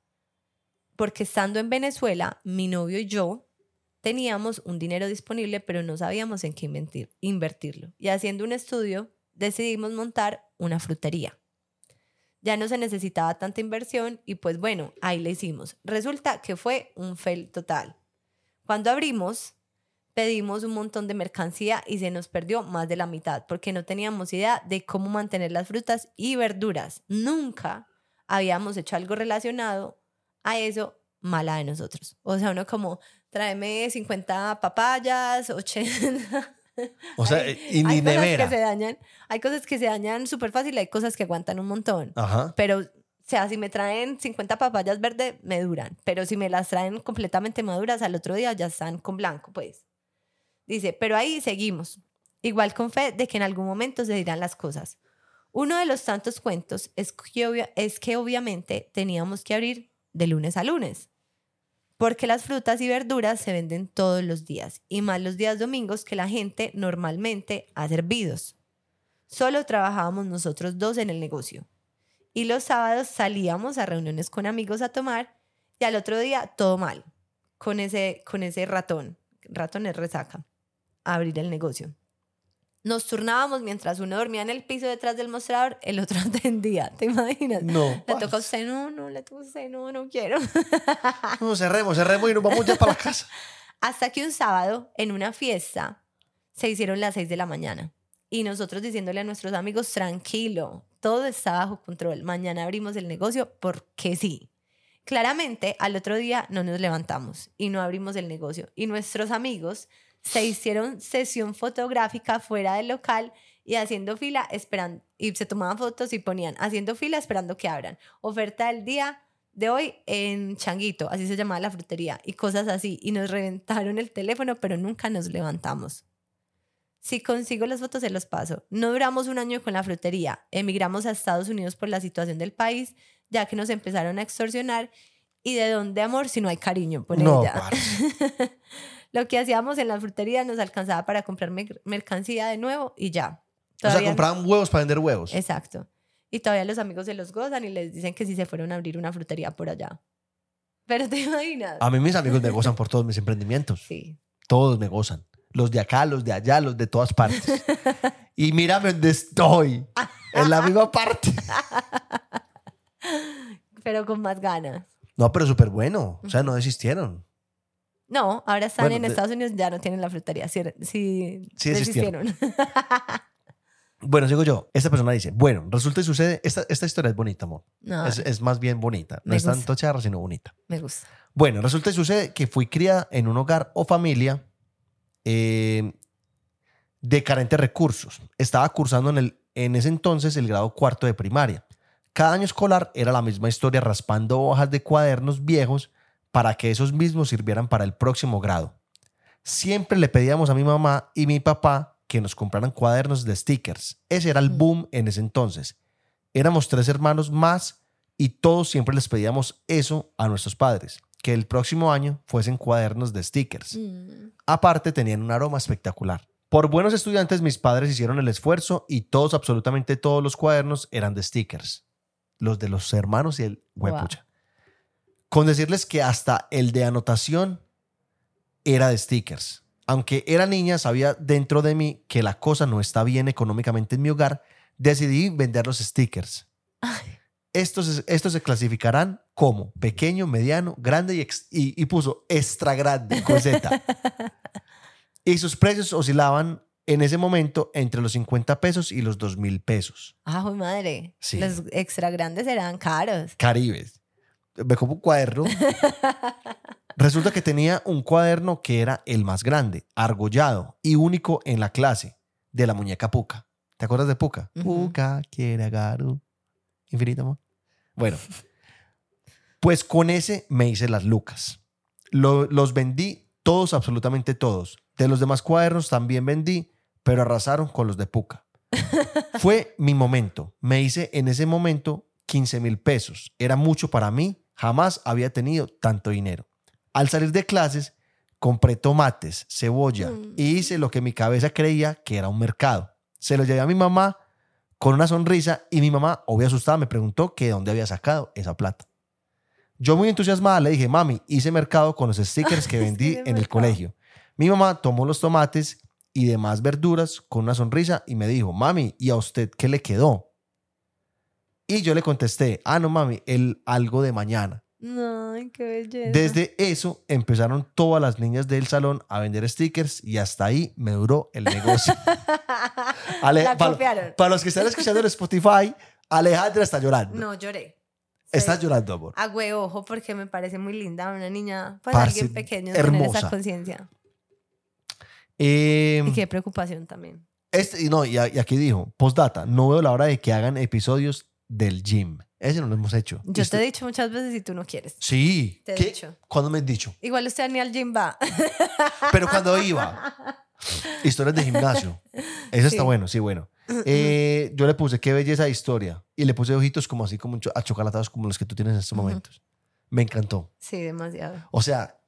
S2: porque estando en Venezuela, mi novio y yo teníamos un dinero disponible, pero no sabíamos en qué invertirlo. Y haciendo un estudio, decidimos montar una frutería. Ya no se necesitaba tanta inversión y pues bueno, ahí le hicimos. Resulta que fue un fail total. Cuando abrimos, pedimos un montón de mercancía y se nos perdió más de la mitad porque no teníamos idea de cómo mantener las frutas y verduras. Nunca habíamos hecho algo relacionado a eso mala de nosotros. O sea, uno como, tráeme 50 papayas, 80.
S1: O sea, hay, y ni hay
S2: cosas que se dañan, hay cosas que se dañan súper fácil, hay cosas que aguantan un montón.
S1: Ajá.
S2: Pero, o sea, si me traen 50 papayas verdes, me duran. Pero si me las traen completamente maduras, al otro día ya están con blanco, pues. Dice, pero ahí seguimos. Igual con fe de que en algún momento se dirán las cosas. Uno de los tantos cuentos es que, es que obviamente teníamos que abrir de lunes a lunes porque las frutas y verduras se venden todos los días y más los días domingos que la gente normalmente ha servidos. Solo trabajábamos nosotros dos en el negocio y los sábados salíamos a reuniones con amigos a tomar y al otro día todo mal con ese, con ese ratón, ratón es resaca, abrir el negocio. Nos turnábamos mientras uno dormía en el piso detrás del mostrador, el otro atendía. ¿Te imaginas?
S1: No.
S2: Le tocó usted, no, no, le tocó usted, no, no quiero.
S1: No, cerremos, cerremos y nos vamos ya para la casa.
S2: Hasta que un sábado, en una fiesta, se hicieron las seis de la mañana. Y nosotros diciéndole a nuestros amigos, tranquilo, todo está bajo control. Mañana abrimos el negocio porque sí. Claramente, al otro día no nos levantamos y no abrimos el negocio. Y nuestros amigos se hicieron sesión fotográfica fuera del local y haciendo fila esperando y se tomaban fotos y ponían haciendo fila esperando que abran. Oferta del día de hoy en Changuito, así se llamaba la frutería y cosas así y nos reventaron el teléfono, pero nunca nos levantamos. Si consigo las fotos se los paso. No duramos un año con la frutería. Emigramos a Estados Unidos por la situación del país, ya que nos empezaron a extorsionar y de dónde amor si no hay cariño por no, ella. Lo que hacíamos en la frutería nos alcanzaba para comprar mercancía de nuevo y ya.
S1: o sea, compraban huevos para vender huevos.
S2: Exacto. Y todavía los amigos se los gozan y les dicen que si se fueron a abrir una frutería por allá. Pero te imaginas.
S1: A mí mis amigos me gozan por todos mis emprendimientos. Sí. Todos me gozan. Los de acá, los de allá, los de todas partes. y mírame dónde estoy. en la misma parte.
S2: pero con más ganas.
S1: No, pero súper bueno. O sea, no desistieron.
S2: No, ahora están en Estados Unidos, ya no tienen la frutería. Sí, sí, sí desistieron.
S1: bueno, digo yo, esta persona dice, bueno, resulta y sucede, esta, esta historia es bonita, amor. es, es, más bien bonita. No es tanto charra, sino bonita.
S2: Me gusta.
S1: Bueno, resulta y sucede que fui criada en un hogar o familia eh, de carentes recursos. Estaba cursando en, el, en ese entonces el grado cuarto de primaria. Cada año escolar era la misma historia raspando hojas de cuadernos viejos para que esos mismos sirvieran para el próximo grado. Siempre le pedíamos a mi mamá y mi papá que nos compraran cuadernos de stickers. Ese era el mm. boom en ese entonces. Éramos tres hermanos más y todos siempre les pedíamos eso a nuestros padres, que el próximo año fuesen cuadernos de stickers. Mm. Aparte tenían un aroma espectacular. Por buenos estudiantes mis padres hicieron el esfuerzo y todos, absolutamente todos los cuadernos eran de stickers. Los de los hermanos y el huepucha. Con decirles que hasta el de anotación era de stickers. Aunque era niña, sabía dentro de mí que la cosa no está bien económicamente en mi hogar, decidí vender los stickers. Estos, estos se clasificarán como pequeño, mediano, grande y, y, puso extra grande con Z. y sus precios oscilaban en ese momento entre los 50 pesos y los 2 mil pesos.
S2: ¡Ah, madre! Los extra grandes eran caros.
S1: Caribes me como un cuaderno. Resulta que tenía un cuaderno que era el más grande, argollado y único en la clase, de la muñeca Puca. ¿Te acuerdas de Puca? Puca quiere agarrar Infinito amor. Bueno, pues con ese me hice las lucas. los vendí todos, absolutamente todos. De los demás cuadernos también vendí, pero arrasaron con los de Puca. Fue mi momento. Me hice en ese momento 15 mil pesos. Era mucho para mí Jamás había tenido tanto dinero. Al salir de clases, compré tomates, cebolla mm. y hice lo que mi cabeza creía que era un mercado. Se lo llevé a mi mamá con una sonrisa y mi mamá, obvio asustada, me preguntó que de dónde había sacado esa plata. Yo muy entusiasmada le dije, mami, hice mercado con los stickers que vendí en el colegio. Mi mamá tomó los tomates y demás verduras con una sonrisa y me dijo, mami, ¿y a usted qué le quedó? Y yo le contesté, ah, no mami, el algo de mañana.
S2: Ay, qué belleza.
S1: Desde eso empezaron todas las niñas del salón a vender stickers y hasta ahí me duró el negocio.
S2: La para,
S1: para, los que están escuchando en Spotify, Alejandra está llorando.
S2: No, lloré.
S1: Estás llorando, amor.
S2: Agüe ojo porque me parece muy linda una niña, pues alguien pequeño, tener esa conciencia.
S1: Em,
S2: y qué preocupación también.
S1: Este, no, y, aquí dijo, postdata, no veo la hora de que hagan episodios del gym. Ese no lo hemos hecho.
S2: Yo te he dicho muchas veces y tú no quieres.
S1: Sí. Te he dicho. ¿Cuándo me has dicho?
S2: Igual usted ni al gym va.
S1: Pero cuando iba. Historias de gimnasio. Eso está bueno, sí, bueno. Eh, yo le puse qué belleza de historia y le puse ojitos como así, como achocolatados como los que tú tienes en estos momentos. Me encantó.
S2: Sí, demasiado.
S1: O sea,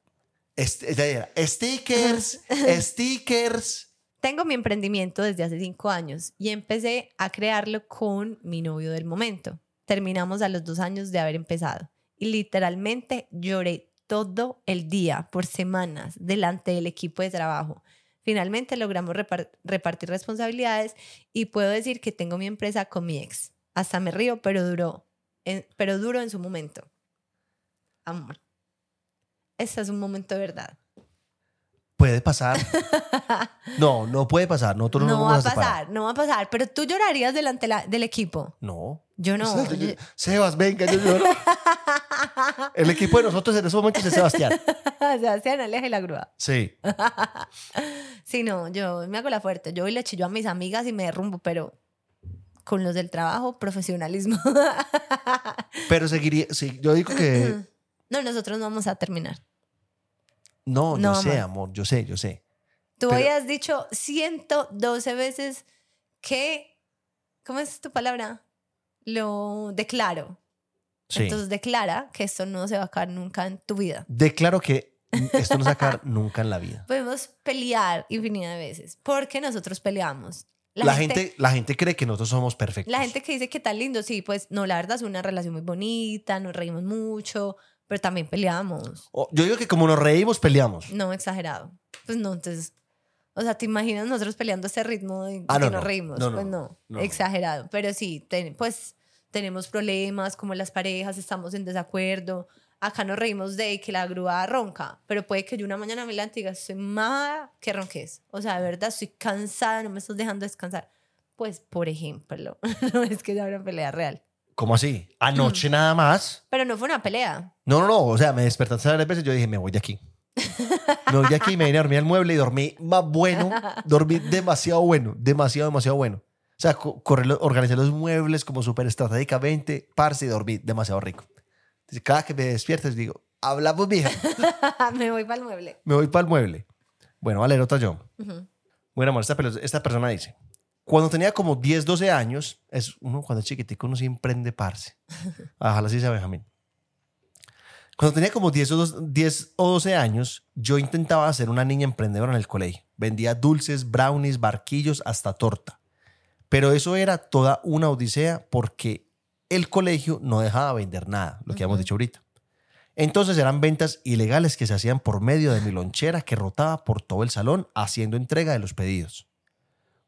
S1: stickers, stickers.
S2: Tengo mi emprendimiento desde hace cinco años y empecé a crearlo con mi novio del momento. Terminamos a los dos años de haber empezado y literalmente lloré todo el día por semanas delante del equipo de trabajo. Finalmente logramos repartir responsabilidades y puedo decir que tengo mi empresa con mi ex. Hasta me río, pero duró, pero duro en su momento. Amor. Este es un momento de verdad.
S1: Puede pasar. No, no puede pasar. Nosotros no,
S2: no
S1: va
S2: a pasar, no va a pasar. Pero tú llorarías delante del equipo.
S1: No.
S2: Yo no.
S1: Sebas, venga, yo lloro. El equipo de nosotros en ese momento es Sebastián.
S2: Sebastián, aleje la grúa.
S1: Sí.
S2: sí, no, yo me hago la fuerte. Yo voy y le chillo a mis amigas y me derrumbo, pero con los del trabajo, profesionalismo.
S1: pero seguiría, sí, yo digo que...
S2: No, nosotros no vamos a terminar.
S1: No, yo sé, amor, yo sé, yo sé.
S2: Tú habías dicho 112 veces que, ¿cómo es tu palabra? Lo declaro. Entonces declara que esto no se va a acabar nunca en tu vida.
S1: Declaro que esto no se va a acabar nunca en la vida.
S2: Podemos pelear infinidad de veces porque nosotros peleamos.
S1: La, gente, la gente cree que nosotros somos perfectos.
S2: La gente que dice que tan lindo, sí, pues no, la verdad es una relación muy bonita, nos reímos mucho, pero también peleamos.
S1: yo digo que como nos reímos, peleamos.
S2: No, exagerado. Pues no, entonces, o sea, ¿te imaginas nosotros peleando ese ritmo y ah, que nos reímos? pues no, exagerado. Pero sí, pues tenemos problemas como las parejas, estamos en desacuerdo. Acá nos reímos de que la grúa ronca, pero puede que yo una mañana me levante y diga, soy más que ronques. O sea, de verdad, estoy cansada, no me estás dejando descansar. Pues, por ejemplo, no es que sea una pelea real.
S1: ¿Cómo así? Anoche mm. nada más.
S2: Pero no fue una pelea.
S1: No, no, no. O sea, me despertaste varias veces y yo dije, me voy de aquí. Me voy de aquí, me vine a dormir al mueble y dormí más bueno. Dormí demasiado bueno. Demasiado, demasiado bueno. O sea, correr, organizé los muebles como súper estratégicamente, parce y dormí demasiado rico. Entonces, cada que me despiertes digo, hablamos, mija.
S2: me voy para el mueble.
S1: Me voy para el mueble. Bueno, vale, otra yo. Bueno, amor, esta, esta persona dice, cuando tenía como 10, 12 años, es uno cuando es chiquitico uno siempre emprende. Ojalá así sea Benjamín. Cuando tenía como 10 o, 10 o 12 años, yo intentaba ser una niña emprendedora en el colegio. Vendía dulces, brownies, barquillos, hasta torta. Pero eso era toda una odisea porque el colegio no dejaba vender nada, lo que hemos dicho ahorita. Entonces eran ventas ilegales que se hacían por medio de mi lonchera que rotaba por todo el salón haciendo entrega de los pedidos.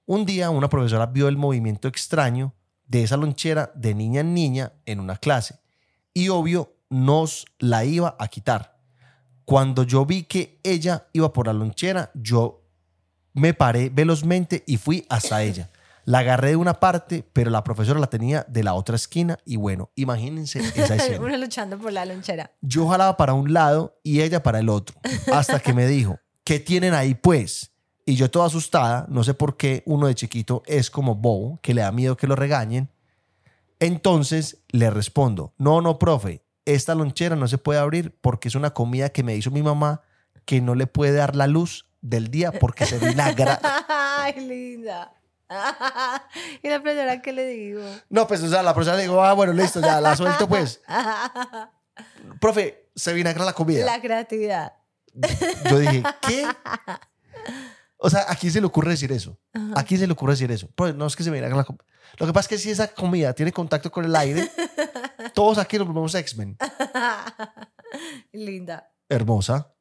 S1: Un día una profesora vio el movimiento extraño de esa lonchera de niña en niña en una clase y obvio nos la iba a quitar. Cuando yo vi que ella iba por la lonchera, yo me paré velozmente y fui hasta ella. La agarré de una parte, pero la profesora la tenía de la otra esquina y bueno, imagínense esa escena.
S2: Uno luchando por la lonchera.
S1: Yo jalaba para un lado y ella para el otro, hasta que me dijo, ¿qué tienen ahí pues? Y yo toda asustada, no sé por qué uno de chiquito es como bobo, que le da miedo que lo regañen. Entonces le respondo, no, no, profe, esta lonchera no se puede abrir porque es una comida que me hizo mi mamá que no le puede dar la luz del día porque se vinagra.
S2: Ay, linda. ¿Y la profesora qué le digo?
S1: No, pues, o sea, la profesora le digo, ah, bueno, listo, ya, la suelto, pues. Profe, se vinagra la comida.
S2: La creatividad.
S1: Yo dije, ¿qué? O sea, ¿a quién se le ocurre decir eso? ¿A quién se le ocurre decir eso? Pues no es que se me la Lo que pasa es que si esa comida tiene contacto con el aire, todos aquí nos volvemos X-Men.
S2: Linda.
S1: Hermosa.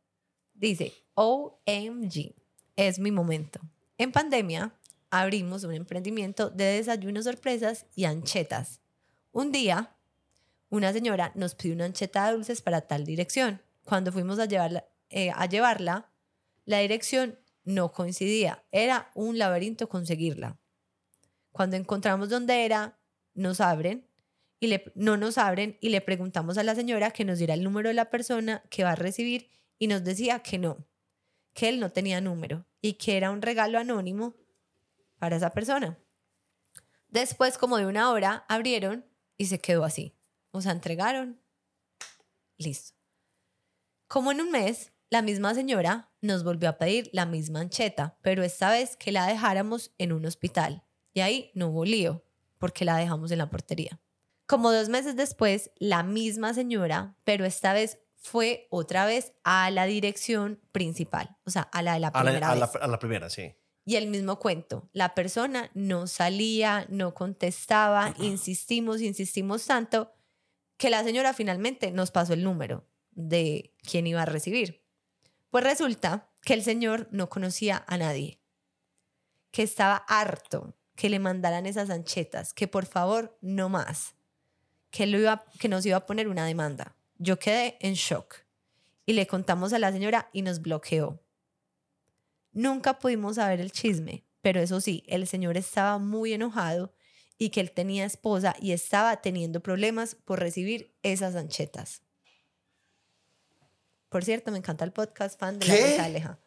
S2: Dice, OMG, es mi momento. En pandemia, abrimos un emprendimiento de desayunos sorpresas y anchetas. Un día, una señora nos pidió una ancheta de dulces para tal dirección. Cuando fuimos a llevarla, eh, a llevarla la dirección no coincidía. Era un laberinto conseguirla. Cuando encontramos dónde era, nos abren y le, no nos abren y le preguntamos a la señora que nos diera el número de la persona que va a recibir y nos decía que no, que él no tenía número y que era un regalo anónimo para esa persona. Después, como de una hora, abrieron y se quedó así. O sea, entregaron. Listo. Como en un mes, la misma señora nos volvió a pedir la misma ancheta, pero esta vez que la dejáramos en un hospital. Y ahí no hubo lío, porque la dejamos en la portería. Como dos meses después, la misma señora, pero esta vez fue otra vez a la dirección principal, o sea, a la de la primera
S1: a
S2: la,
S1: a la primera, sí.
S2: Y el mismo cuento, la persona no salía, no contestaba, insistimos, insistimos tanto, que la señora finalmente nos pasó el número de quién iba a recibir. Pues resulta que el señor no conocía a nadie, que estaba harto que le mandaran esas anchetas, que por favor no más, que, lo iba, que nos iba a poner una demanda. Yo quedé en shock y le contamos a la señora y nos bloqueó. Nunca pudimos saber el chisme, pero eso sí, el señor estaba muy enojado y que él tenía esposa y estaba teniendo problemas por recibir esas anchetas. Por cierto, me encanta el podcast fan de la la Aleja.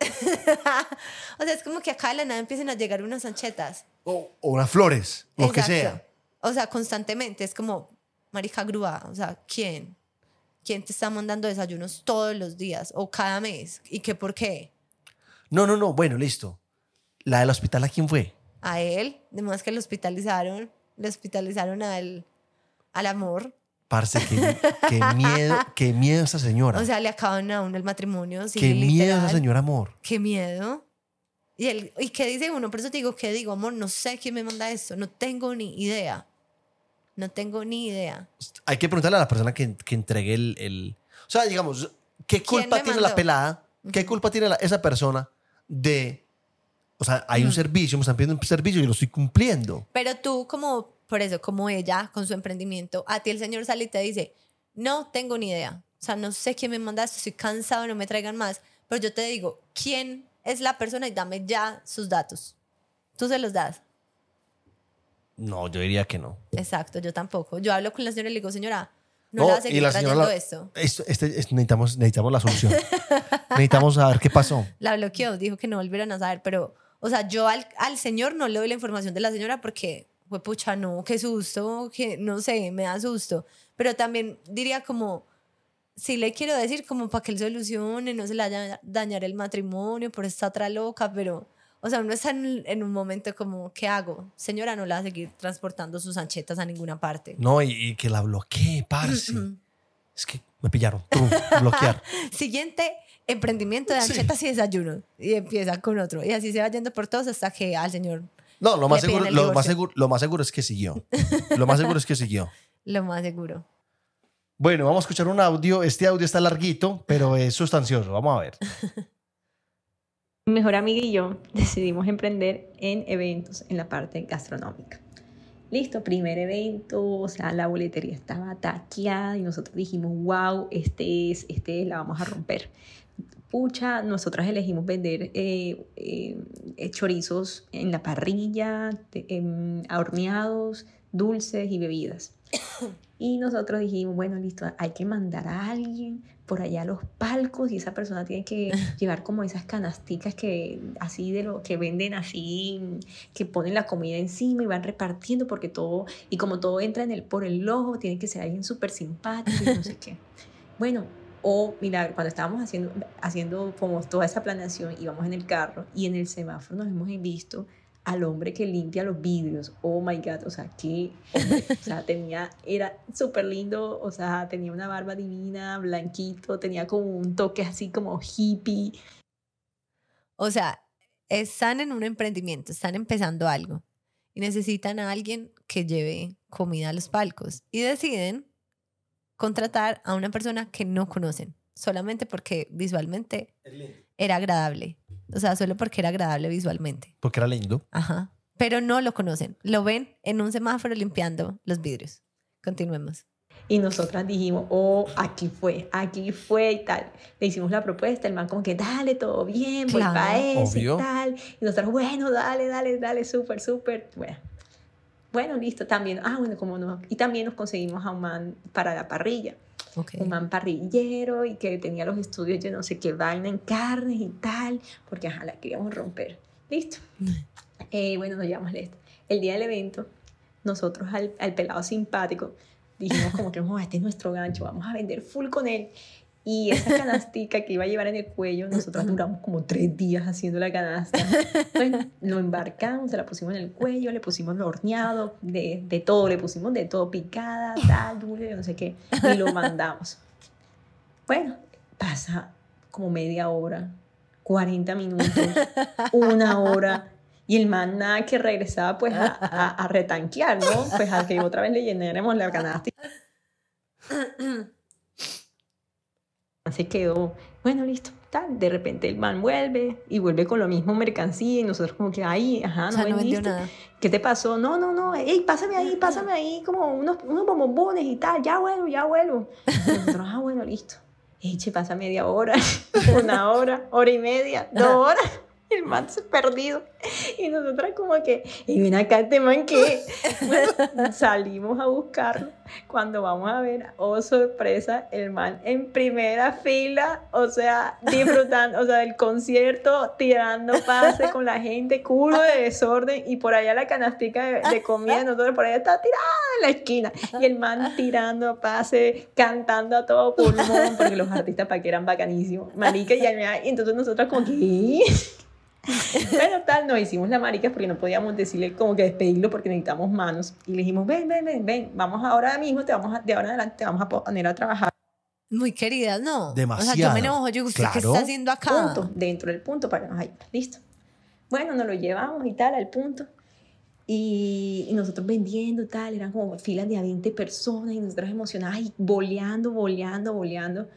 S2: o sea, es como que acá de la nada empiecen a llegar unas anchetas.
S1: O, unas flores, lo que sea.
S2: O sea, constantemente. Es como, marica grúa, o sea, ¿quién? ¿Quién te está mandando desayunos todos los días o cada mes? ¿Y qué por qué?
S1: No, no, no. Bueno, listo. ¿La del hospital a quién fue?
S2: A él. Además que lo hospitalizaron. Le hospitalizaron al, al amor.
S1: Parce, qué, miedo, qué miedo esa señora.
S2: O sea, le acaban a uno el matrimonio.
S1: qué miedo esa señora amor.
S2: Qué miedo. Y, él, ¿Y qué dice uno? Por eso te digo, ¿qué digo? Amor, no sé quién me manda esto. No tengo ni idea. No tengo ni idea.
S1: Hay que preguntarle a la persona que, que entregue el, el, O sea, digamos, ¿qué culpa tiene la pelada? ¿Qué culpa tiene esa persona de... O sea, hay un servicio, me están pidiendo un servicio y lo estoy cumpliendo.
S2: Pero tú como por eso, como ella con su emprendimiento, a ti el Señor sale y te dice, no tengo ni idea. O sea, no sé quién me mandaste, estoy cansado, no me traigan más. Pero yo te digo, ¿quién es la persona? Y dame ya sus datos. ¿Tú se los das?
S1: No, yo diría que no.
S2: Exacto, yo tampoco. Yo hablo con la señora y le digo, señora, no, la va a seguir trayendo esto.
S1: este, necesitamos, necesitamos la solución. necesitamos saber qué pasó.
S2: La bloqueó, dijo que no volvieran a saber, pero, o sea, yo al, al señor no le doy la información de la señora porque pues pucha, no, qué susto, que no sé, me da susto. Pero también diría como, si le quiero decir como para que él solucione, no se le vaya a dañar el matrimonio por esta otra loca, pero, o sea, uno está en, un momento como, ¿qué hago? Señora, no la va a seguir transportando sus anchetas a ninguna parte.
S1: No, y, que la bloquee, parce. es que me pillaron, tú, bloquear.
S2: Siguiente, emprendimiento de anchetas y desayuno. Y empieza con otro. Y así se va yendo por todos hasta que al señor
S1: no, lo más, seguro, lo, más seguro, lo más seguro es que siguió. Lo más seguro es que siguió.
S2: lo más seguro.
S1: Bueno, vamos a escuchar un audio. Este audio está larguito, pero es sustancioso. Vamos a ver.
S3: Mi mejor amiga y yo decidimos emprender en eventos en la parte gastronómica. Listo, primer evento, o sea, la boletería estaba taqueada y nosotros dijimos, wow, este es, este es, la vamos a romper nosotras elegimos vender eh, eh, chorizos en la parrilla, em, horneados, dulces y bebidas. Y nosotros dijimos, bueno, listo, hay que mandar a alguien por allá a los palcos y esa persona tiene que llevar como esas canasticas que así de lo que venden así, que ponen la comida encima y van repartiendo porque todo, y como todo entra en el, por el ojo, tiene que ser alguien súper simpático y no sé qué. Bueno, o, mira, cuando estábamos haciendo, haciendo como toda esa planeación, íbamos en el carro y en el semáforo nos hemos visto al hombre que limpia los vidrios. Oh my God, o sea, que, o sea, tenía, era súper lindo, o sea, tenía una barba divina, blanquito, tenía como un toque así como hippie.
S2: O sea, están en un emprendimiento, están empezando algo y necesitan a alguien que lleve comida a los palcos y deciden contratar a una persona que no conocen, solamente porque visualmente era agradable. O sea, solo porque era agradable visualmente.
S1: Porque era lindo.
S2: Ajá. Pero no lo conocen. Lo ven en un semáforo limpiando los vidrios. Continuemos.
S3: Y nosotras dijimos, oh, aquí fue, aquí fue y tal. Le hicimos la propuesta, el man como que, dale, todo bien, voy para eso y tal. Y nosotros, bueno, dale, dale, dale, súper, súper. Bueno, bueno, listo, también, ah, bueno, como no. Y también nos conseguimos a un man para la parrilla. Un man parrillero y que tenía los estudios de no sé qué vaina en carnes y tal, porque ajá, la queríamos romper. Listo. Eh, bueno, nos llevamos esto. El día del evento, nosotros al, al pelado simpático dijimos como que no, este es nuestro gancho, vamos a vender full con él. Y esa canastica que iba a llevar en el cuello, nosotros duramos como tres días haciendo la canasta. Bueno, lo embarcamos, se la pusimos en el cuello, le pusimos lo horneado, de, de todo, le pusimos de todo, picada, tal, dulce, no sé qué, y lo mandamos. Bueno, pasa como media hora, 40 minutos, una hora, y el man nada que regresaba pues a, a, retanquear, ¿no? Pues a que otra vez le llenáramos la canasta se quedó, bueno, listo, tal. De repente el man vuelve y vuelve con lo mismo mercancía y nosotros como que, ay, ajá, no, o nada. ¿Qué te pasó? No, no, no, ey, pásame ahí, pásame ahí como unos, unos bombones y tal, ya vuelvo, ya vuelvo. Y nosotros, ah, bueno, listo. eche, pasa media hora, una hora, hora y media, dos horas el man se perdido. Y nosotras como que, y ven acá este man que salimos a buscarlo. Cuando vamos a ver, oh sorpresa, el man en primera fila, o sea, disfrutando, o sea, del concierto, tirando pase con la gente, culo de desorden, y por allá la canastica de, comida, nosotros por allá está tirada en la esquina. Y el man tirando pase, cantando a todo pulmón, porque los artistas para que eran bacanísimos. Marica, y, y entonces nosotros como que bueno, tal, nos hicimos la marica porque no podíamos decirle como que despedirlo porque necesitamos manos. Y le dijimos, ven, ven, ven, ven, vamos ahora mismo, te vamos de ahora en adelante te vamos a poner a trabajar.
S2: Muy querida, ¿no?
S1: Demasiado.
S2: O sea, yo me enojo, yo, ¿usted qué está haciendo acá?
S3: Punto, dentro del punto para nos listo. Bueno, nos lo llevamos y tal al punto. Y, y, nosotros vendiendo tal, eran como filas de a 20 personas y nosotros emocionadas y boleando, boleando, boleando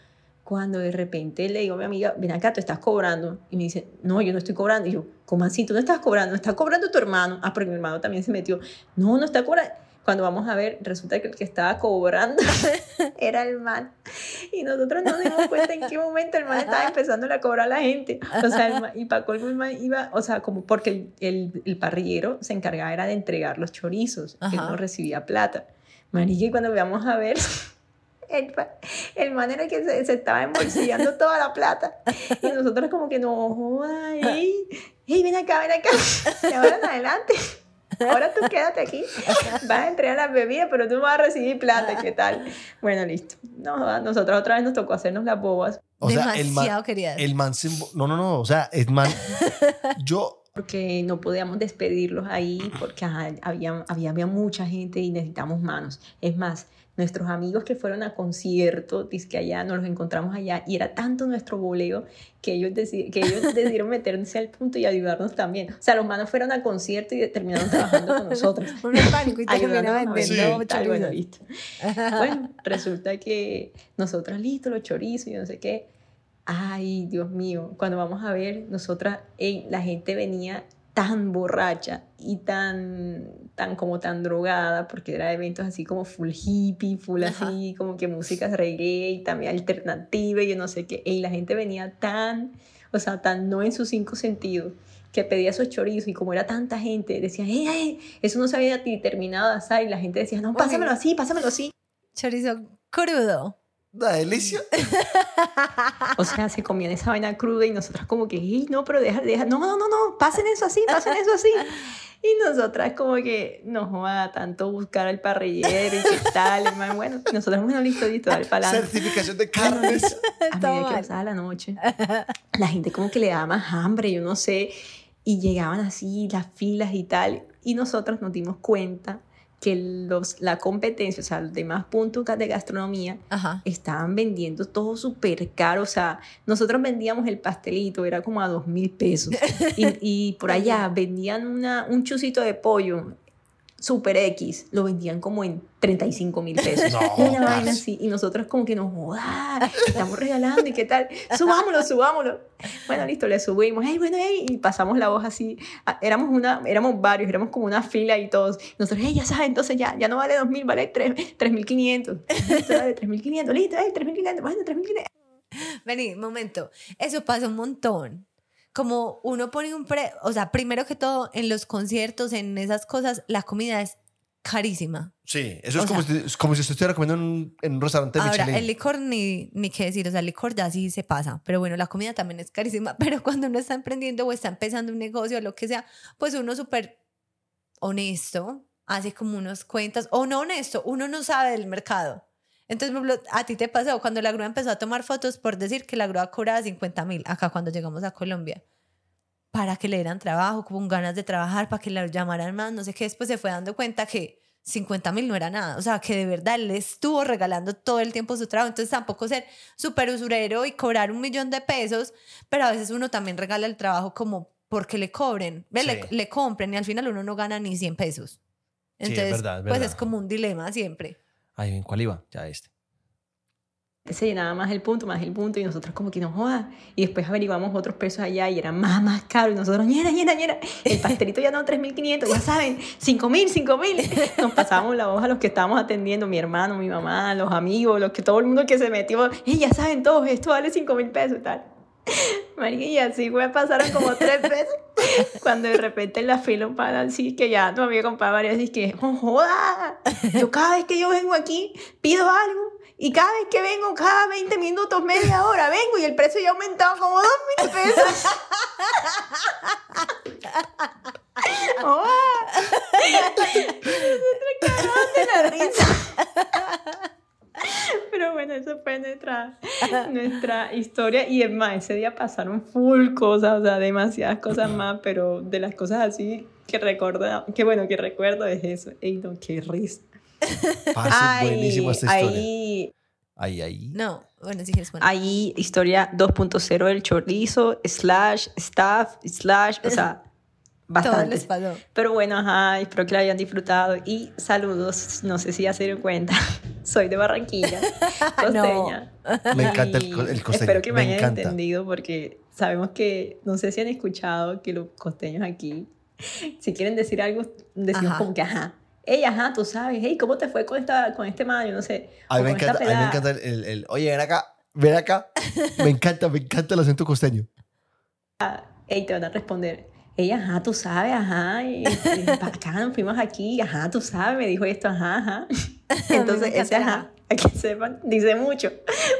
S3: cuando de repente le digo a mi amiga, ven acá, te estás cobrando. Y me dice, no, yo no estoy cobrando. Y yo, ¿cómo así? ¿Tú no estás cobrando? ¿Está cobrando tu hermano? Ah, porque mi hermano también se metió. No, no está cobrando. Cuando vamos a ver, resulta que el que estaba cobrando era el man. Y nosotros no nos dimos cuenta en qué momento el man estaba empezando a cobrar a la gente. O sea, el man, y Paco el man iba, o sea, como porque el, el, parrillero se encargaba era de entregar los chorizos, que no recibía plata. Marique, cuando veamos a ver, el, el man era que se, se, estaba embolsillando toda la plata. Y nosotros como que no, ay, hey, ven acá, ven acá. Y ahora en adelante. Ahora tú quédate aquí, vas a entregar las bebidas, pero tú vas a recibir plata, ¿qué tal? Bueno, listo. No, nosotros otra vez nos tocó hacernos las bobas.
S1: O sea, el man, el man no, no, no, o sea, el man, yo
S3: porque no podíamos despedirlos ahí porque había, había, había mucha gente y necesitamos manos. Es más, nuestros amigos que fueron a concierto, que allá, nos los encontramos allá y era tanto nuestro boleo que ellos, que ellos decidieron meterse al punto y ayudarnos también. O sea, los manos fueron a concierto y terminaron trabajando con nosotros.
S2: Un pánico y terminaron vendiendo
S3: bueno, listo. bueno, resulta que nosotros, listo, los chorizos y no sé qué. Ay, Dios mío, cuando vamos a ver, nosotras, la gente venía tan borracha y tan, tan como tan drogada, porque era eventos así como full hippie, full así, como que música reggae y también alternativa y yo no sé qué. Y la gente venía tan, o sea, tan no en sus cinco sentidos, que pedía esos chorizos y como era tanta gente, decía, ¡eh, eso no se había terminado así! Y la gente decía, no, pásamelo así, pásamelo así.
S2: Chorizo crudo.
S1: La delicia.
S3: o sea, se comían esa vaina cruda y nosotras como que, no, pero deja, deja, no, no, no, no, pasen eso así, pasen eso así. Y nosotras como que nos va tanto buscar al parrillero y qué tal, hermano. Bueno, nosotros, bueno, listo, listo, dale para
S1: Certificación de carnes.
S3: A medida que pasaba la noche, la gente como que le daba más hambre, yo no sé, y llegaban así las filas y tal. Y nosotros nos dimos cuenta que los, la competencia, o sea, los demás puntos de gastronomía, estaban vendiendo todo súper caro. O sea, nosotros vendíamos el pastelito, era como a dos mil pesos. y, y, por allá vendían una, un chucito de pollo Super X lo vendían como en 35 mil pesos. una vaina así. Y nosotros como que nos joda, estamos regalando y qué tal. Subámoslo, subámoslo. Bueno, listo, le subimos. Hey, bueno, hey, y pasamos la voz así. Ah, éramos, una, éramos varios, éramos como una fila y todos. Nosotros, hey, ya sabes, entonces ya, ya no vale 2.000, vale 3.500. Listo, vale 3.500, listo, hey, 3.500, bueno, 3.500.
S2: Vení, momento. Eso pasa un montón como uno pone un pre, o sea, primero que todo, en los conciertos, en esas cosas, la comida es carísima.
S1: Sí, eso es como, si, como, si, estuviera comiendo en un, en un restaurante
S2: Ahora, el licor ni, ni qué decir, o sea, el licor ya sí se pasa, pero bueno, la comida también es carísima, pero cuando uno está emprendiendo o está empezando un negocio o lo que sea, pues uno súper honesto, hace como unos cuentas, o no honesto, uno no sabe del mercado. Entonces, a ti te pasó cuando la grúa empezó a tomar fotos por decir que la grúa cobraba 50 mil acá cuando llegamos a Colombia para que le dieran trabajo, con ganas de trabajar, para que la llamaran más, no sé qué. Después se fue dando cuenta que 50 mil no era nada. O sea, que de verdad le estuvo regalando todo el tiempo su trabajo. Entonces tampoco ser súper usurero y cobrar un millón de pesos, pero a veces uno también regala el trabajo como porque le cobren, le, le, compren y al final uno no gana ni 100 pesos. Entonces, pues es como un dilema siempre.
S1: Ay, ¿en cuál iba? Ya este.
S3: se llenaba más el punto, más el punto, y nosotros como que no joda. Y después averiguamos otros precios allá y era más, más caro. Y nosotros, llena, llena, llena. El pastelito ya no, 3.500, ya saben, 5.000, 5.000. Nos pasábamos la voz a los que estábamos atendiendo, mi hermano, mi mamá, los amigos, los que todo el mundo que se metió. Y ya saben todos, esto vale 5.000 pesos y tal. María, y así fue, pasaron como tres veces. Cuando de repente en la fila un pana así que ya no había comprado varias, y que, oh, joda, yo cada vez que yo vengo aquí pido algo y cada vez que vengo, cada 20 minutos, media hora, vengo y el precio ya ha aumentado como 2 mil pesos. ¡Oh! de la risa. Pero bueno, eso fue nuestra, nuestra historia. Y es más, ese día pasaron full cosas, o sea, demasiadas cosas más, pero de las cosas así que recuerdo, que bueno, que recuerdo es eso. Ey, no, qué risa.
S1: buenísimo esta historia. Ahí, ahí, ahí.
S2: No, bueno, si quieres
S3: Ahí, historia 2.0 del chorizo, slash, staff, slash, o sea, bastante. les pasó. Pero bueno, ajá, espero que la hayan disfrutado. Y saludos, no sé si ya se dieron cuenta, soy de Barranquilla, costeña.
S1: Me encanta el, el costeño.
S3: Espero que me, hayan entendido porque sabemos que, no sé si han escuchado que los costeños aquí, si quieren decir algo, decimos como que ajá. Ey, ajá, tú sabes, hey, ¿cómo te fue con, esta, con este man? no sé.
S1: A mí, me encanta, a mí me encanta el, el, oye, ven acá, ven acá. me encanta, me encanta el acento costeño.
S3: Ah, ey, te van a responder ella, ajá, tú sabes, ajá, y, y acá fuimos aquí, ajá, tú sabes, me dijo esto, ajá, ajá. Entonces, ese ajá, a que sepan, dice mucho.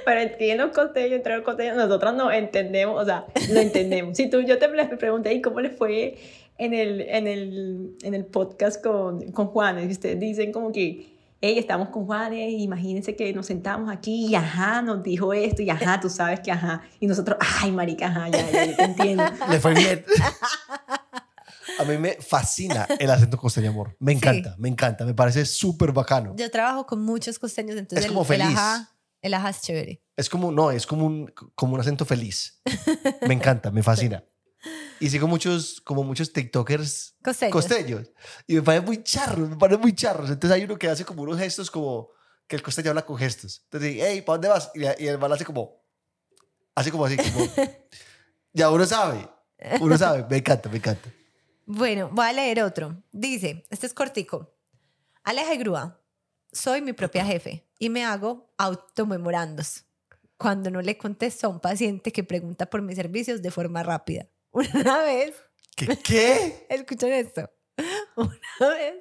S3: Pero en los costeños, entre los costeños, nosotros no entendemos, o sea, lo entendemos. Si tú, yo te pregunté, ¿y cómo le fue en el, en el, en el podcast con, con Juanes? Y ustedes dicen como que hey, estamos con Juanes, imagínense que nos sentamos aquí y ajá, nos dijo esto y ajá, tú sabes que ajá. Y nosotros, ay, marica, ajá, ya, ya, te entiendo.
S1: Le fue bien. A mí me fascina el acento costeño, amor. Me encanta, me encanta, me parece súper bacano.
S2: Yo trabajo con muchos costeños, entonces es como el, feliz. El ajá, el ajá es chévere.
S1: Es como, no, es como un, como un acento feliz. Me encanta, me fascina. Y sigo muchos, como muchos TikTokers costeños. Y me parecen muy charros, me parecen muy charros. Entonces hay uno que hace como unos gestos como que el costeño habla con gestos. Entonces hey, ¿para dónde vas? Y, y el mal hace como, así como así, como, ya uno sabe, uno sabe, me encanta, me encanta.
S2: Bueno, voy a leer otro. Dice, este es cortico. Aleja y grúa, soy mi propia jefe y me hago automemorandos cuando no le contesto a un paciente que pregunta por mis servicios de forma rápida. Una vez.
S1: ¿Qué? qué?
S2: Escuchen esto. Una vez.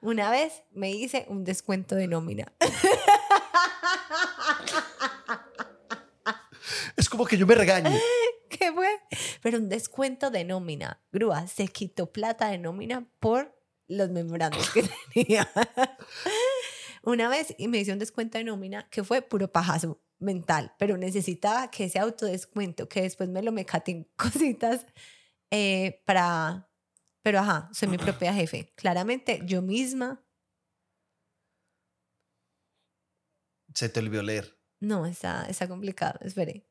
S2: Una vez me hice un descuento de nómina.
S1: Es como que yo me regaño.
S2: ¿Qué fue? Pero un descuento de nómina. Grúa, se quitó plata de nómina por los memorandos que tenía. Una vez y me hice un descuento de nómina que fue puro pajazo mental, pero necesitaba que ese autodescuento, que después me lo me caten cositas eh, para... Pero ajá, soy mi propia jefe. Claramente yo misma...
S1: Se te olvidó leer.
S2: No, está, está complicado, espere.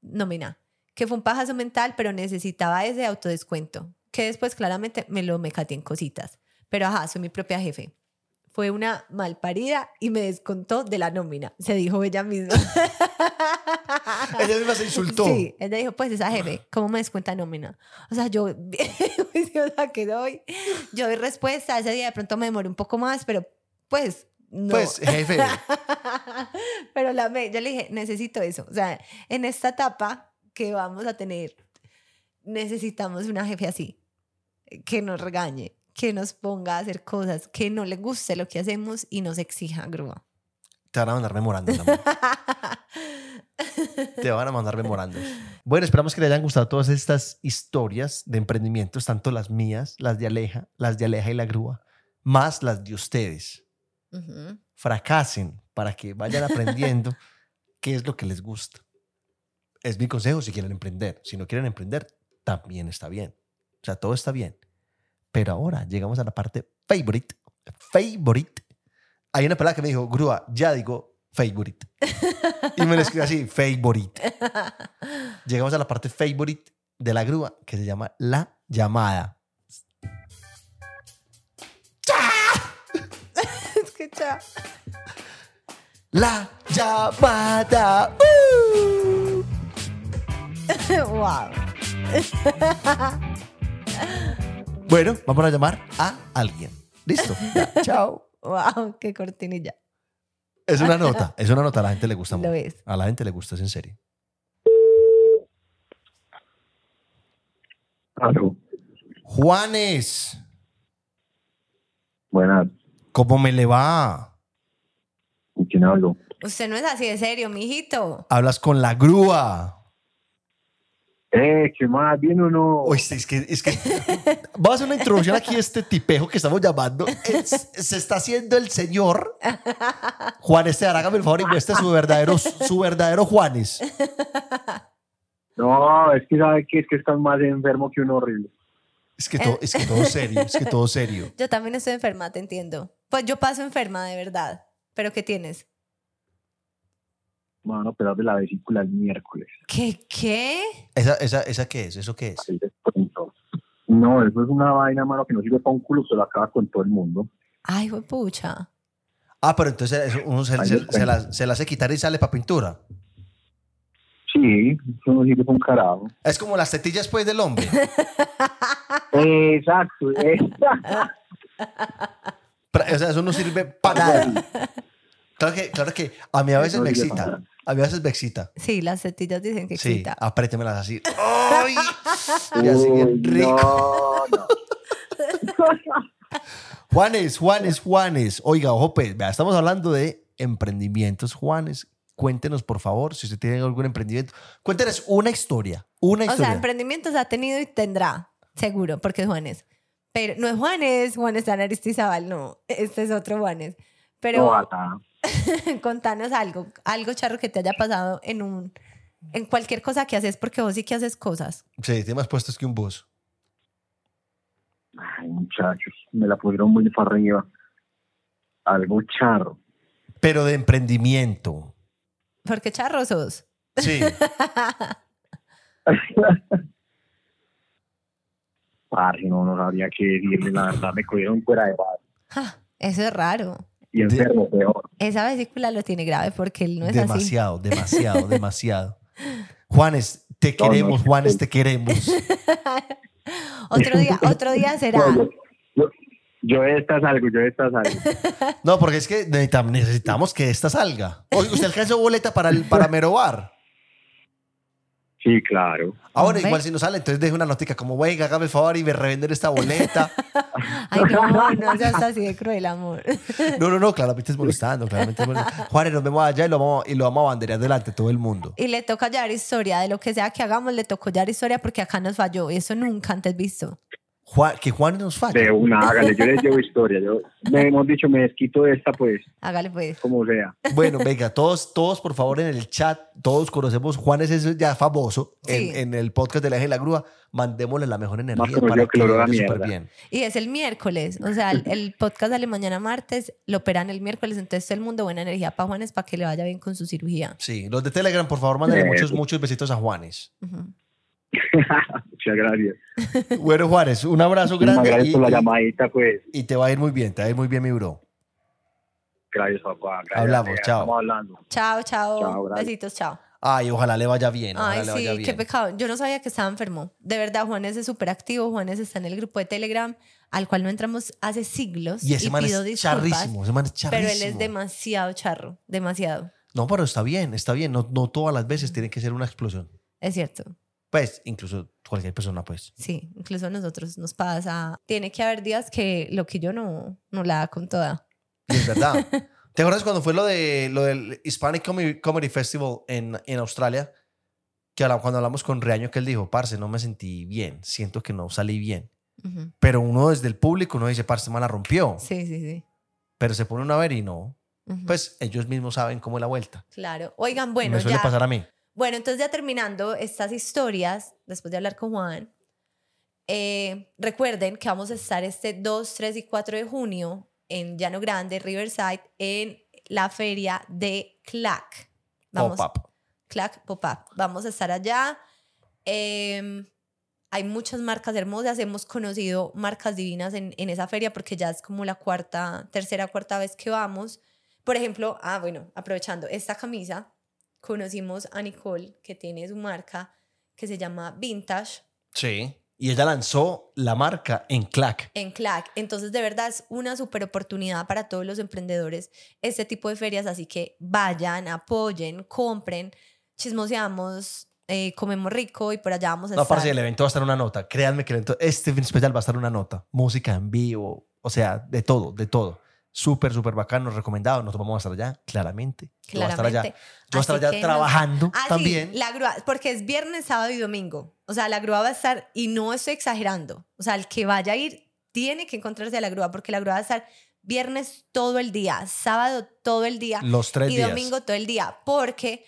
S2: Nómina. Que fue un pajazo mental, pero necesitaba ese autodescuento. Que después claramente me lo me en cositas. Pero ajá, soy mi propia jefe fue una malparida y me descontó de la nómina, se dijo ella misma.
S1: ella misma se insultó.
S2: Sí, ella dijo, pues esa jefe, ¿cómo me descuenta nómina? O sea, yo, o que doy, yo doy respuesta, ese día de pronto me demoré un poco más, pero pues no.
S1: Pues, jefe.
S2: pero la, yo le dije, necesito eso. O sea, en esta etapa que vamos a tener, necesitamos una jefe así, que nos regañe, que nos ponga a hacer cosas, que no le guste lo que hacemos y nos exija grúa.
S1: Te van a mandar memorandos. Te van a mandar memorandos. Bueno, esperamos que les hayan gustado todas estas historias de emprendimientos, tanto las mías, las de Aleja, las de Aleja y la grúa, más las de ustedes. Fracasen para que vayan aprendiendo qué es lo que les gusta. Es mi consejo si quieren emprender. Si no quieren emprender, también está bien. O sea, todo está bien. Pero ahora llegamos a la parte favorite. Favorite. Hay una palabra que me dijo, grúa, ya digo favorite. Y me lo escribe así, favorite. Llegamos a la parte favorite de la grúa que se llama la llamada.
S2: Escucha.
S1: La llamada. wow. Bueno, vamos a llamar a alguien. Listo. chao.
S2: Wow, qué cortinilla.
S1: Es una nota, es una nota, a la gente le gusta
S2: mucho. Lo es.
S1: A la gente le gusta, es en serio.
S4: Aló.
S1: Juanes.
S4: Buenas.
S1: ¿Cómo me le va?
S4: ¿Con quién hablo?
S2: Usted no es así de serio, mijito.
S1: Hablas con la grúa.
S4: Eh, ¿qué más? ¿Bien o no?
S1: Oye, es que, es que vamos a hacer una introducción aquí a este tipejo que estamos llamando. se está haciendo el señor Juanes. Hágame el favor y muestre su verdadero, su verdadero Juanes.
S4: No, es que sabe que es que estás más enfermo que un horrible.
S1: Es que, todo, es que todo serio, es que todo serio.
S2: Yo también estoy enferma, te entiendo. Pues yo paso enferma, de verdad. ¿Pero qué tienes?
S4: Bueno, pero de la vesícula el miércoles.
S2: ¿Qué? ¿Qué?
S1: ¿Esa, esa, esa qué es? ¿Eso qué es?
S4: No, eso es una vaina, mano, que no sirve para un culo, se lo acaba con todo el mundo.
S2: Ay, pucha.
S1: Ah, pero entonces uno se, se, la, se la hace quitar y sale para pintura.
S4: Sí, eso no sirve para un carajo.
S1: Es como las tetillas pues del hombre.
S4: Exacto.
S1: o sea, eso no sirve para nada. Claro que, claro que a mí a veces me excita. A mí a veces me excita.
S2: Sí, las tetillas dicen que excita.
S1: Sí, aprétemelas así. ¡Ay! Y así bien rico. No, no. Juanes, Juanes, Juanes. Oiga, ojo, pues, estamos hablando de emprendimientos, Juanes. Cuéntenos, por favor, si usted tiene algún emprendimiento. Cuéntenos una historia. Una historia.
S2: O sea, emprendimientos ha tenido y tendrá, seguro, porque es Juanes. Pero no es Juanes, Juanes Aristizabal, no. Este es otro Juanes. Pero contanos algo, algo charro que te haya pasado en un en cualquier cosa que haces, porque vos sí que haces cosas.
S1: Sí, tiene más puestos que un bus.
S4: Ay, muchachos, me la pusieron muy para arriba. Algo charro.
S1: Pero de emprendimiento.
S2: Porque charro sos.
S1: Sí.
S4: Parce, no, no sabría qué decirle, la verdad, me cogieron fuera de paz.
S2: eso es raro.
S4: Y enfermo, peor.
S2: Esa vesícula lo tiene grave porque él no es
S1: demasiado, así. Demasiado, demasiado, demasiado. Juanes, te queremos, Juanes, te queremos.
S2: otro día, otro día será.
S4: Yo esta salgo, yo esta salgo.
S1: No, porque es que necesitamos que esta salga. ¿usted alcanzó boleta para, el, para Merobar?
S4: Sí, claro.
S1: Ahora, igual si no sale, entonces deje una notica como, güey, hágame el favor y me revender esta boleta.
S2: Ay, no, no seas así de cruel, amor.
S1: No, no, no, claramente es molestando, claramente es molestando. Juárez, nos vemos allá y lo vamos, y lo vamos a banderar delante de todo el mundo.
S2: Y le toca hallar historia, de lo que sea que hagamos, le tocó hallar historia porque acá nos falló y eso nunca antes visto
S1: que Juan nos falle.
S4: De una, hágale, yo les llevo historia. Yo, me hemos dicho, me desquito de esta, pues.
S2: Hágale, pues.
S4: Como sea.
S1: Bueno, venga, todos, todos, por favor, en el chat, todos conocemos, Juan es ya famoso en, en, el podcast de la Eje la Grúa. Mandémosle la mejor energía para que, lo haga súper bien.
S2: Y es el miércoles, o sea, el, podcast sale mañana martes, lo operan el miércoles, entonces todo el mundo buena energía para Juanes para que le vaya bien con su cirugía.
S1: Sí, los de Telegram, por favor, mándenle muchos, muchos besitos a Juanes.
S4: Muchas gracias.
S1: Bueno, Juárez, un abrazo grande.
S4: Gracias por la llamadita, pues.
S1: Y te va a ir muy bien, te va a ir muy bien, mi bro.
S4: Gracias, papá.
S1: Hablamos, chao.
S4: Estamos hablando.
S2: Chao, chao. Besitos, chao.
S1: Ay, ojalá le vaya bien.
S2: Ay,
S1: sí,
S2: qué pecado. Yo no sabía que estaba enfermo. De verdad, Juanes es súper activo. Juanes está en el grupo de Telegram, al cual no entramos hace siglos.
S1: Y ese man es charrísimo, ese man es charrísimo.
S2: Pero él es demasiado charro, demasiado.
S1: No, pero está bien, está bien. No, no todas las veces tiene que ser una explosión.
S2: Es cierto.
S1: Pues, incluso cualquier persona, pues.
S2: Sí, incluso a nosotros nos pasa. Tiene que haber días que lo que yo no, no la da con toda.
S1: es verdad. ¿Te acuerdas cuando fue lo, de, lo del Hispanic Comedy, Festival en, en Australia? Que cuando hablamos con Reaño, que él dijo, parce, no me sentí bien, siento que no salí bien. Pero uno desde el público uno dice, parce, me la rompió.
S2: Sí, sí, sí.
S1: Pero se pone a ver y no. Pues ellos mismos saben cómo es la vuelta.
S2: Claro. Oigan, bueno.
S1: Me suele pasar a mí.
S2: Bueno, entonces ya terminando estas historias, después de hablar con Juan, eh, recuerden que vamos a estar este 2, 3 y 4 de junio en Llano Grande, Riverside, en la feria de CLAC.
S1: Pop-up.
S2: CLAC Pop-up. Vamos a estar allá. Em, hay muchas marcas hermosas. Hemos conocido marcas divinas en, en esa feria porque ya es como la cuarta, tercera, cuarta vez que vamos Por ejemplo, ah, bueno, aprovechando esta camisa, conocimos a Nicole, que tiene su marca que se llama Vintage.
S1: Sí. Y ella lanzó la marca en Clack.
S2: En Clack. Entonces, de verdad, es una super oportunidad para todos los emprendedores este tipo de ferias. Así que vayan, apoyen, compren, chismoseamos, eh, comemos rico y por allá vamos a
S1: no, estar. No, el evento va a estar una nota. Créanme que el evento, este especial va a estar una nota. Música en vivo, o sea, de todo, de todo súper, súper bacano, recomendado. Nosotros vamos a estar allá, claramente.
S2: Claramente. Yo voy a estar allá, yo
S1: voy a estar allá trabajando ah, también.
S2: la grúa, porque es viernes, sábado y domingo. O sea, la grúa va a estar, y no estoy exagerando. O sea, el que vaya a ir tiene que encontrarse a la grúa, porque la grúa va a estar viernes todo el día, sábado todo el día.
S1: Los tres
S2: y
S1: días.
S2: Y domingo todo el día, porque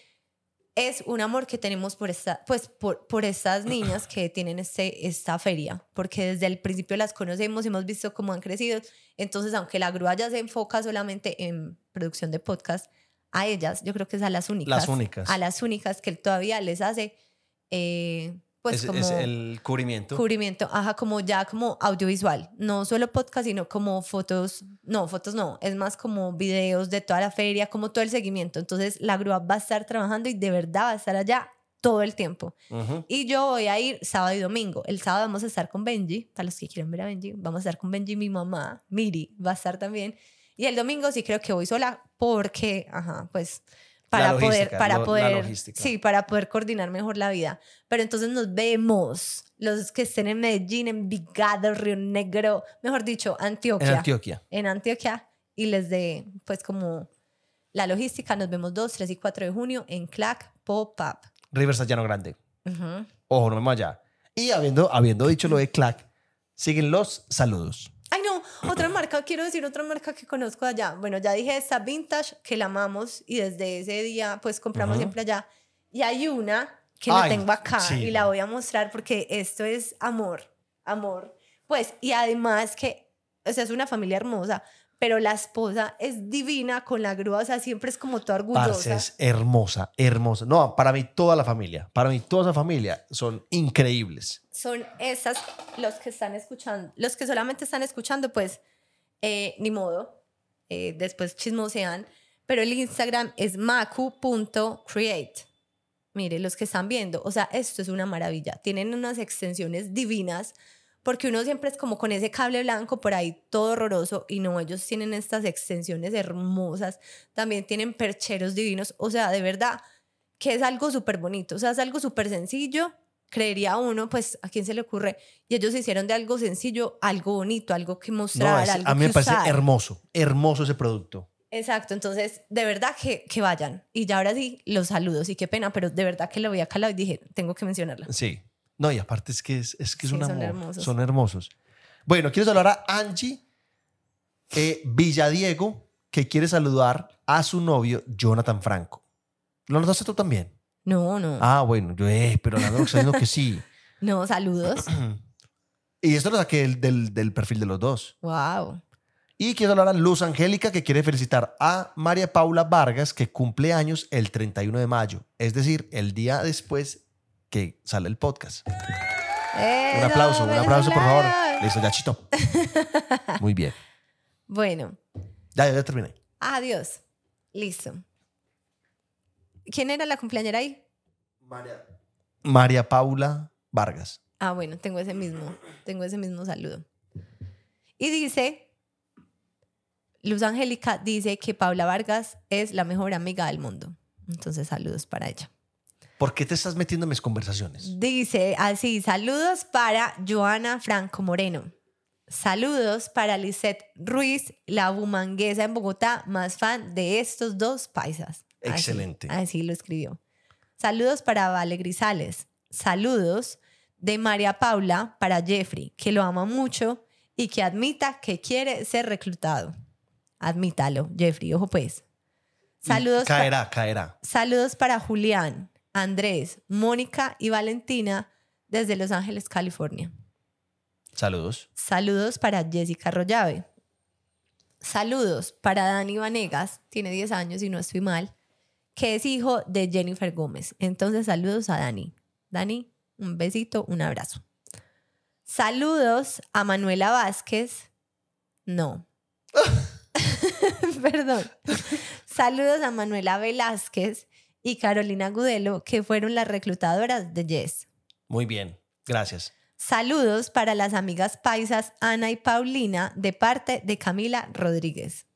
S2: es un amor que tenemos por, esta, pues, por, por estas niñas que tienen este, esta feria, porque desde el principio las conocemos, hemos visto cómo han crecido. Entonces, aunque la grúa ya se enfoca solamente en producción de podcast, a ellas, yo creo que es a las únicas.
S1: Las únicas.
S2: A las únicas que él todavía les hace eh, pues
S1: es,
S2: como
S1: es el cubrimiento.
S2: Cubrimiento, ajá, como ya como audiovisual, no solo podcast, sino como fotos, no, fotos no, es más como videos de toda la feria, como todo el seguimiento. Entonces la grúa va a estar trabajando y de verdad va a estar allá todo el tiempo. Y yo voy a ir sábado y domingo. El sábado vamos a estar con Benji, para los que quieran ver a Benji, vamos a estar con Benji, mi mamá, Miri, va a estar también. Y el domingo sí creo que voy sola porque, ajá, pues para poder, para poder, sí, para poder coordinar mejor la vida. Pero entonces nos vemos, los que estén en Medellín, en Vigado, Río Negro, mejor dicho, Antioquia.
S1: En Antioquia.
S2: En Antioquia y les dé, pues como la logística, nos vemos 2, 3 y 4 de junio en Clack Pop-Up.
S1: Rivers Llano Grande. Ojo, no vemos allá. Y habiendo, habiendo dicho lo de Clack, siguen los saludos.
S2: Ay, otra marca, quiero decir otra marca que conozco allá. Bueno, ya dije esta Vintage, que la amamos y desde ese día pues compramos siempre allá. Y hay una que la tengo acá y la voy a mostrar porque esto es amor, amor. Pues, y además que, o sea, es una familia hermosa, pero la esposa es divina con la grúa, o sea, siempre es como toda orgullosa. Parce,
S1: es hermosa, hermosa. No, para mí toda la familia, para mí toda esa familia son increíbles.
S2: Son esas, los que están escuchando, los que solamente están escuchando, pues, eh, ni modo, eh, después chismosean, pero el Instagram es macu.create. Mire, los que están viendo, o sea, esto es una maravilla. Tienen unas extensiones divinas porque uno siempre es como con ese cable blanco por ahí todo horroroso y no, ellos tienen estas extensiones hermosas, también tienen percheros divinos, o sea, de verdad que es algo súper bonito, o sea, es algo súper sencillo, creería uno, pues, ¿a quién se le ocurre? Y ellos hicieron de algo sencillo algo bonito, algo que mostrar, algo
S1: A mí me parece hermoso, hermoso ese producto.
S2: Exacto, entonces de verdad que, que vayan. Y ya ahora sí, los saludos y qué pena, pero de verdad que lo voy a calar y dije, tengo que mencionarla.
S1: Sí, no, y aparte es que es, es que son hermosos. Son hermosos. Bueno, quiero saludar a Angie eh, Villadiego, que quiere saludar a su novio Jonathan Franco. ¿Lo notaste tú también?
S2: No, no.
S1: Ah, bueno, yo, eh, pero la diciendo que sí.
S2: No, saludos.
S1: y esto lo saqué del, del, perfil de los dos.
S2: Wow.
S1: Y quiero hablar a Luz Angélica, que quiere felicitar a María Paula Vargas, que cumple años el 31 de mayo, es decir, el día después que sale el podcast. un aplauso, un aplauso, por favor. Listo, ya chito. Muy bien.
S2: Bueno.
S1: Ya, ya terminé.
S2: Adiós. Listo. ¿Quién era la cumpleañera ahí?
S1: María. María Paula Vargas.
S2: Ah, bueno, tengo ese mismo, tengo ese mismo saludo. Y dice, Luz Angélica dice que Paula Vargas es la mejor amiga del mundo. Entonces, saludos para ella.
S1: ¿Por qué te estás metiendo en mis conversaciones?
S2: Dice así, saludos para Joana Franco Moreno. Saludos para Lisette Ruiz, la bumanguesa en Bogotá, más fan de estos dos paisas.
S1: Excelente.
S2: Así, lo escribió. Saludos para Vale Grisales. Saludos de María Paula para Jeffrey, que lo ama mucho y que admita que quiere ser reclutado. Admítalo, Jeffrey, ojo pues.
S1: Saludos. Caerá, caerá.
S2: Saludos para Julián. Andrés, Mónica y Valentina desde Los Ángeles, California.
S1: Saludos.
S2: Saludos para Jessica Rollave. Saludos para Dani Vanegas, tiene 10 años y no estoy mal, que es hijo de Jennifer Gómez. Entonces, saludos a Dani. Dani, un besito, un abrazo. Saludos a Manuela Vázquez. No. Perdón. Saludos a Manuela Velázquez y Carolina Gudelo, que fueron las reclutadoras de Yes.
S1: Muy bien, gracias.
S2: Saludos para las amigas paisas Ana y Paulina de parte de Camila Rodríguez.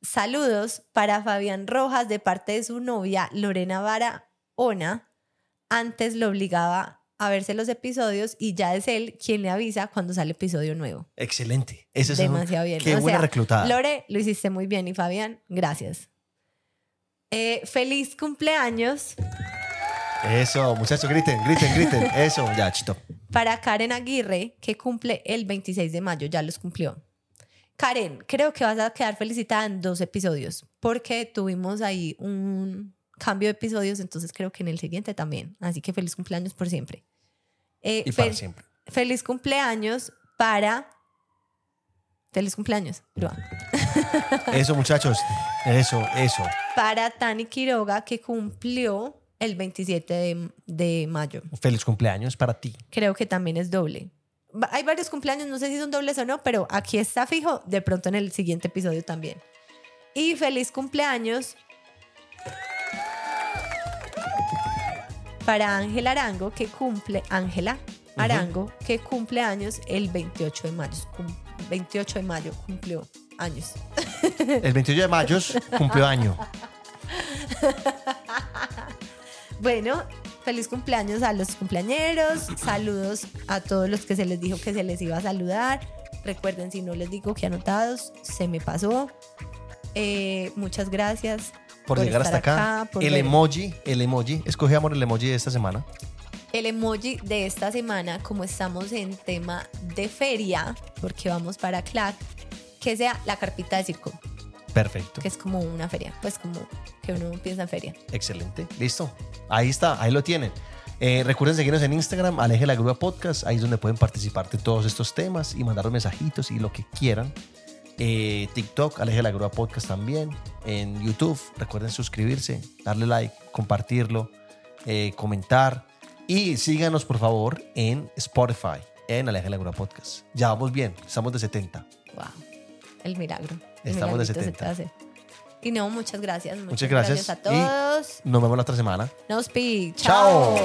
S2: Saludos para Fabián Rojas de parte de su novia Lorena Vara Ona. Antes lo obligaba a verse los episodios y ya es él quien le avisa cuando sale episodio nuevo.
S1: Excelente. Eso es
S2: demasiado bien.
S1: Qué buena reclutada.
S2: Lore, lo hiciste muy bien y Fabián, gracias. Eh, feliz cumpleaños.
S1: Eso, muchachos, griten, griten, griten. Eso, ya, chito.
S2: Para Karen Aguirre, que cumple el 26 de mayo, ya los cumplió. Karen, creo que vas a quedar felicitada en dos episodios, porque tuvimos ahí un cambio de episodios, entonces creo que en el siguiente también. Así que feliz cumpleaños por siempre.
S1: Eh, y para siempre.
S2: Feliz cumpleaños para... Feliz cumpleaños,
S1: Eso, muchachos. Eso, eso.
S2: Para Tani Quiroga, que cumplió el 27 de, de, mayo.
S1: Feliz cumpleaños para ti.
S2: Creo que también es doble. Hay varios cumpleaños, no sé si son dobles o no, pero aquí está fijo, de pronto en el siguiente episodio también. Y feliz cumpleaños para Ángela Arango, que cumple, Ángela Arango, que cumple años el 28 de mayo. 28 de mayo cumplió años.
S1: El 28 de mayo cumplió año.
S2: Bueno, feliz cumpleaños a los cumpleañeros. Saludos a todos los que se les dijo que se les iba a saludar. Recuerden, si no les digo que anotados, se me pasó. Eh, muchas gracias
S1: por, llegar hasta acá. el emoji, el emoji. Escogemos el emoji de esta semana.
S2: El emoji de esta semana, como estamos en tema de feria, porque vamos para CLAC, que sea la carpita de circo.
S1: Perfecto.
S2: Que es como una feria, pues como que uno piensa en feria.
S1: Excelente, listo. Ahí está, ahí lo tienen. Eh, recuerden seguirnos en Instagram, Aleje la Grúa Podcast, ahí es donde pueden participar de todos estos temas y mandar mensajitos y lo que quieran. Eh, TikTok, Aleje la Grúa Podcast también. En YouTube, recuerden suscribirse, darle like, compartirlo, eh, comentar. Y síganos, por favor, en Spotify, en Aleje la Grúa Podcast. Ya vamos bien, estamos de 70.
S2: Wow, el milagro.
S1: estamos de 70.
S2: Y no, muchas gracias.
S1: Muchas, gracias.
S2: a todos.
S1: nos vemos la otra semana.
S2: Nos
S1: Chao.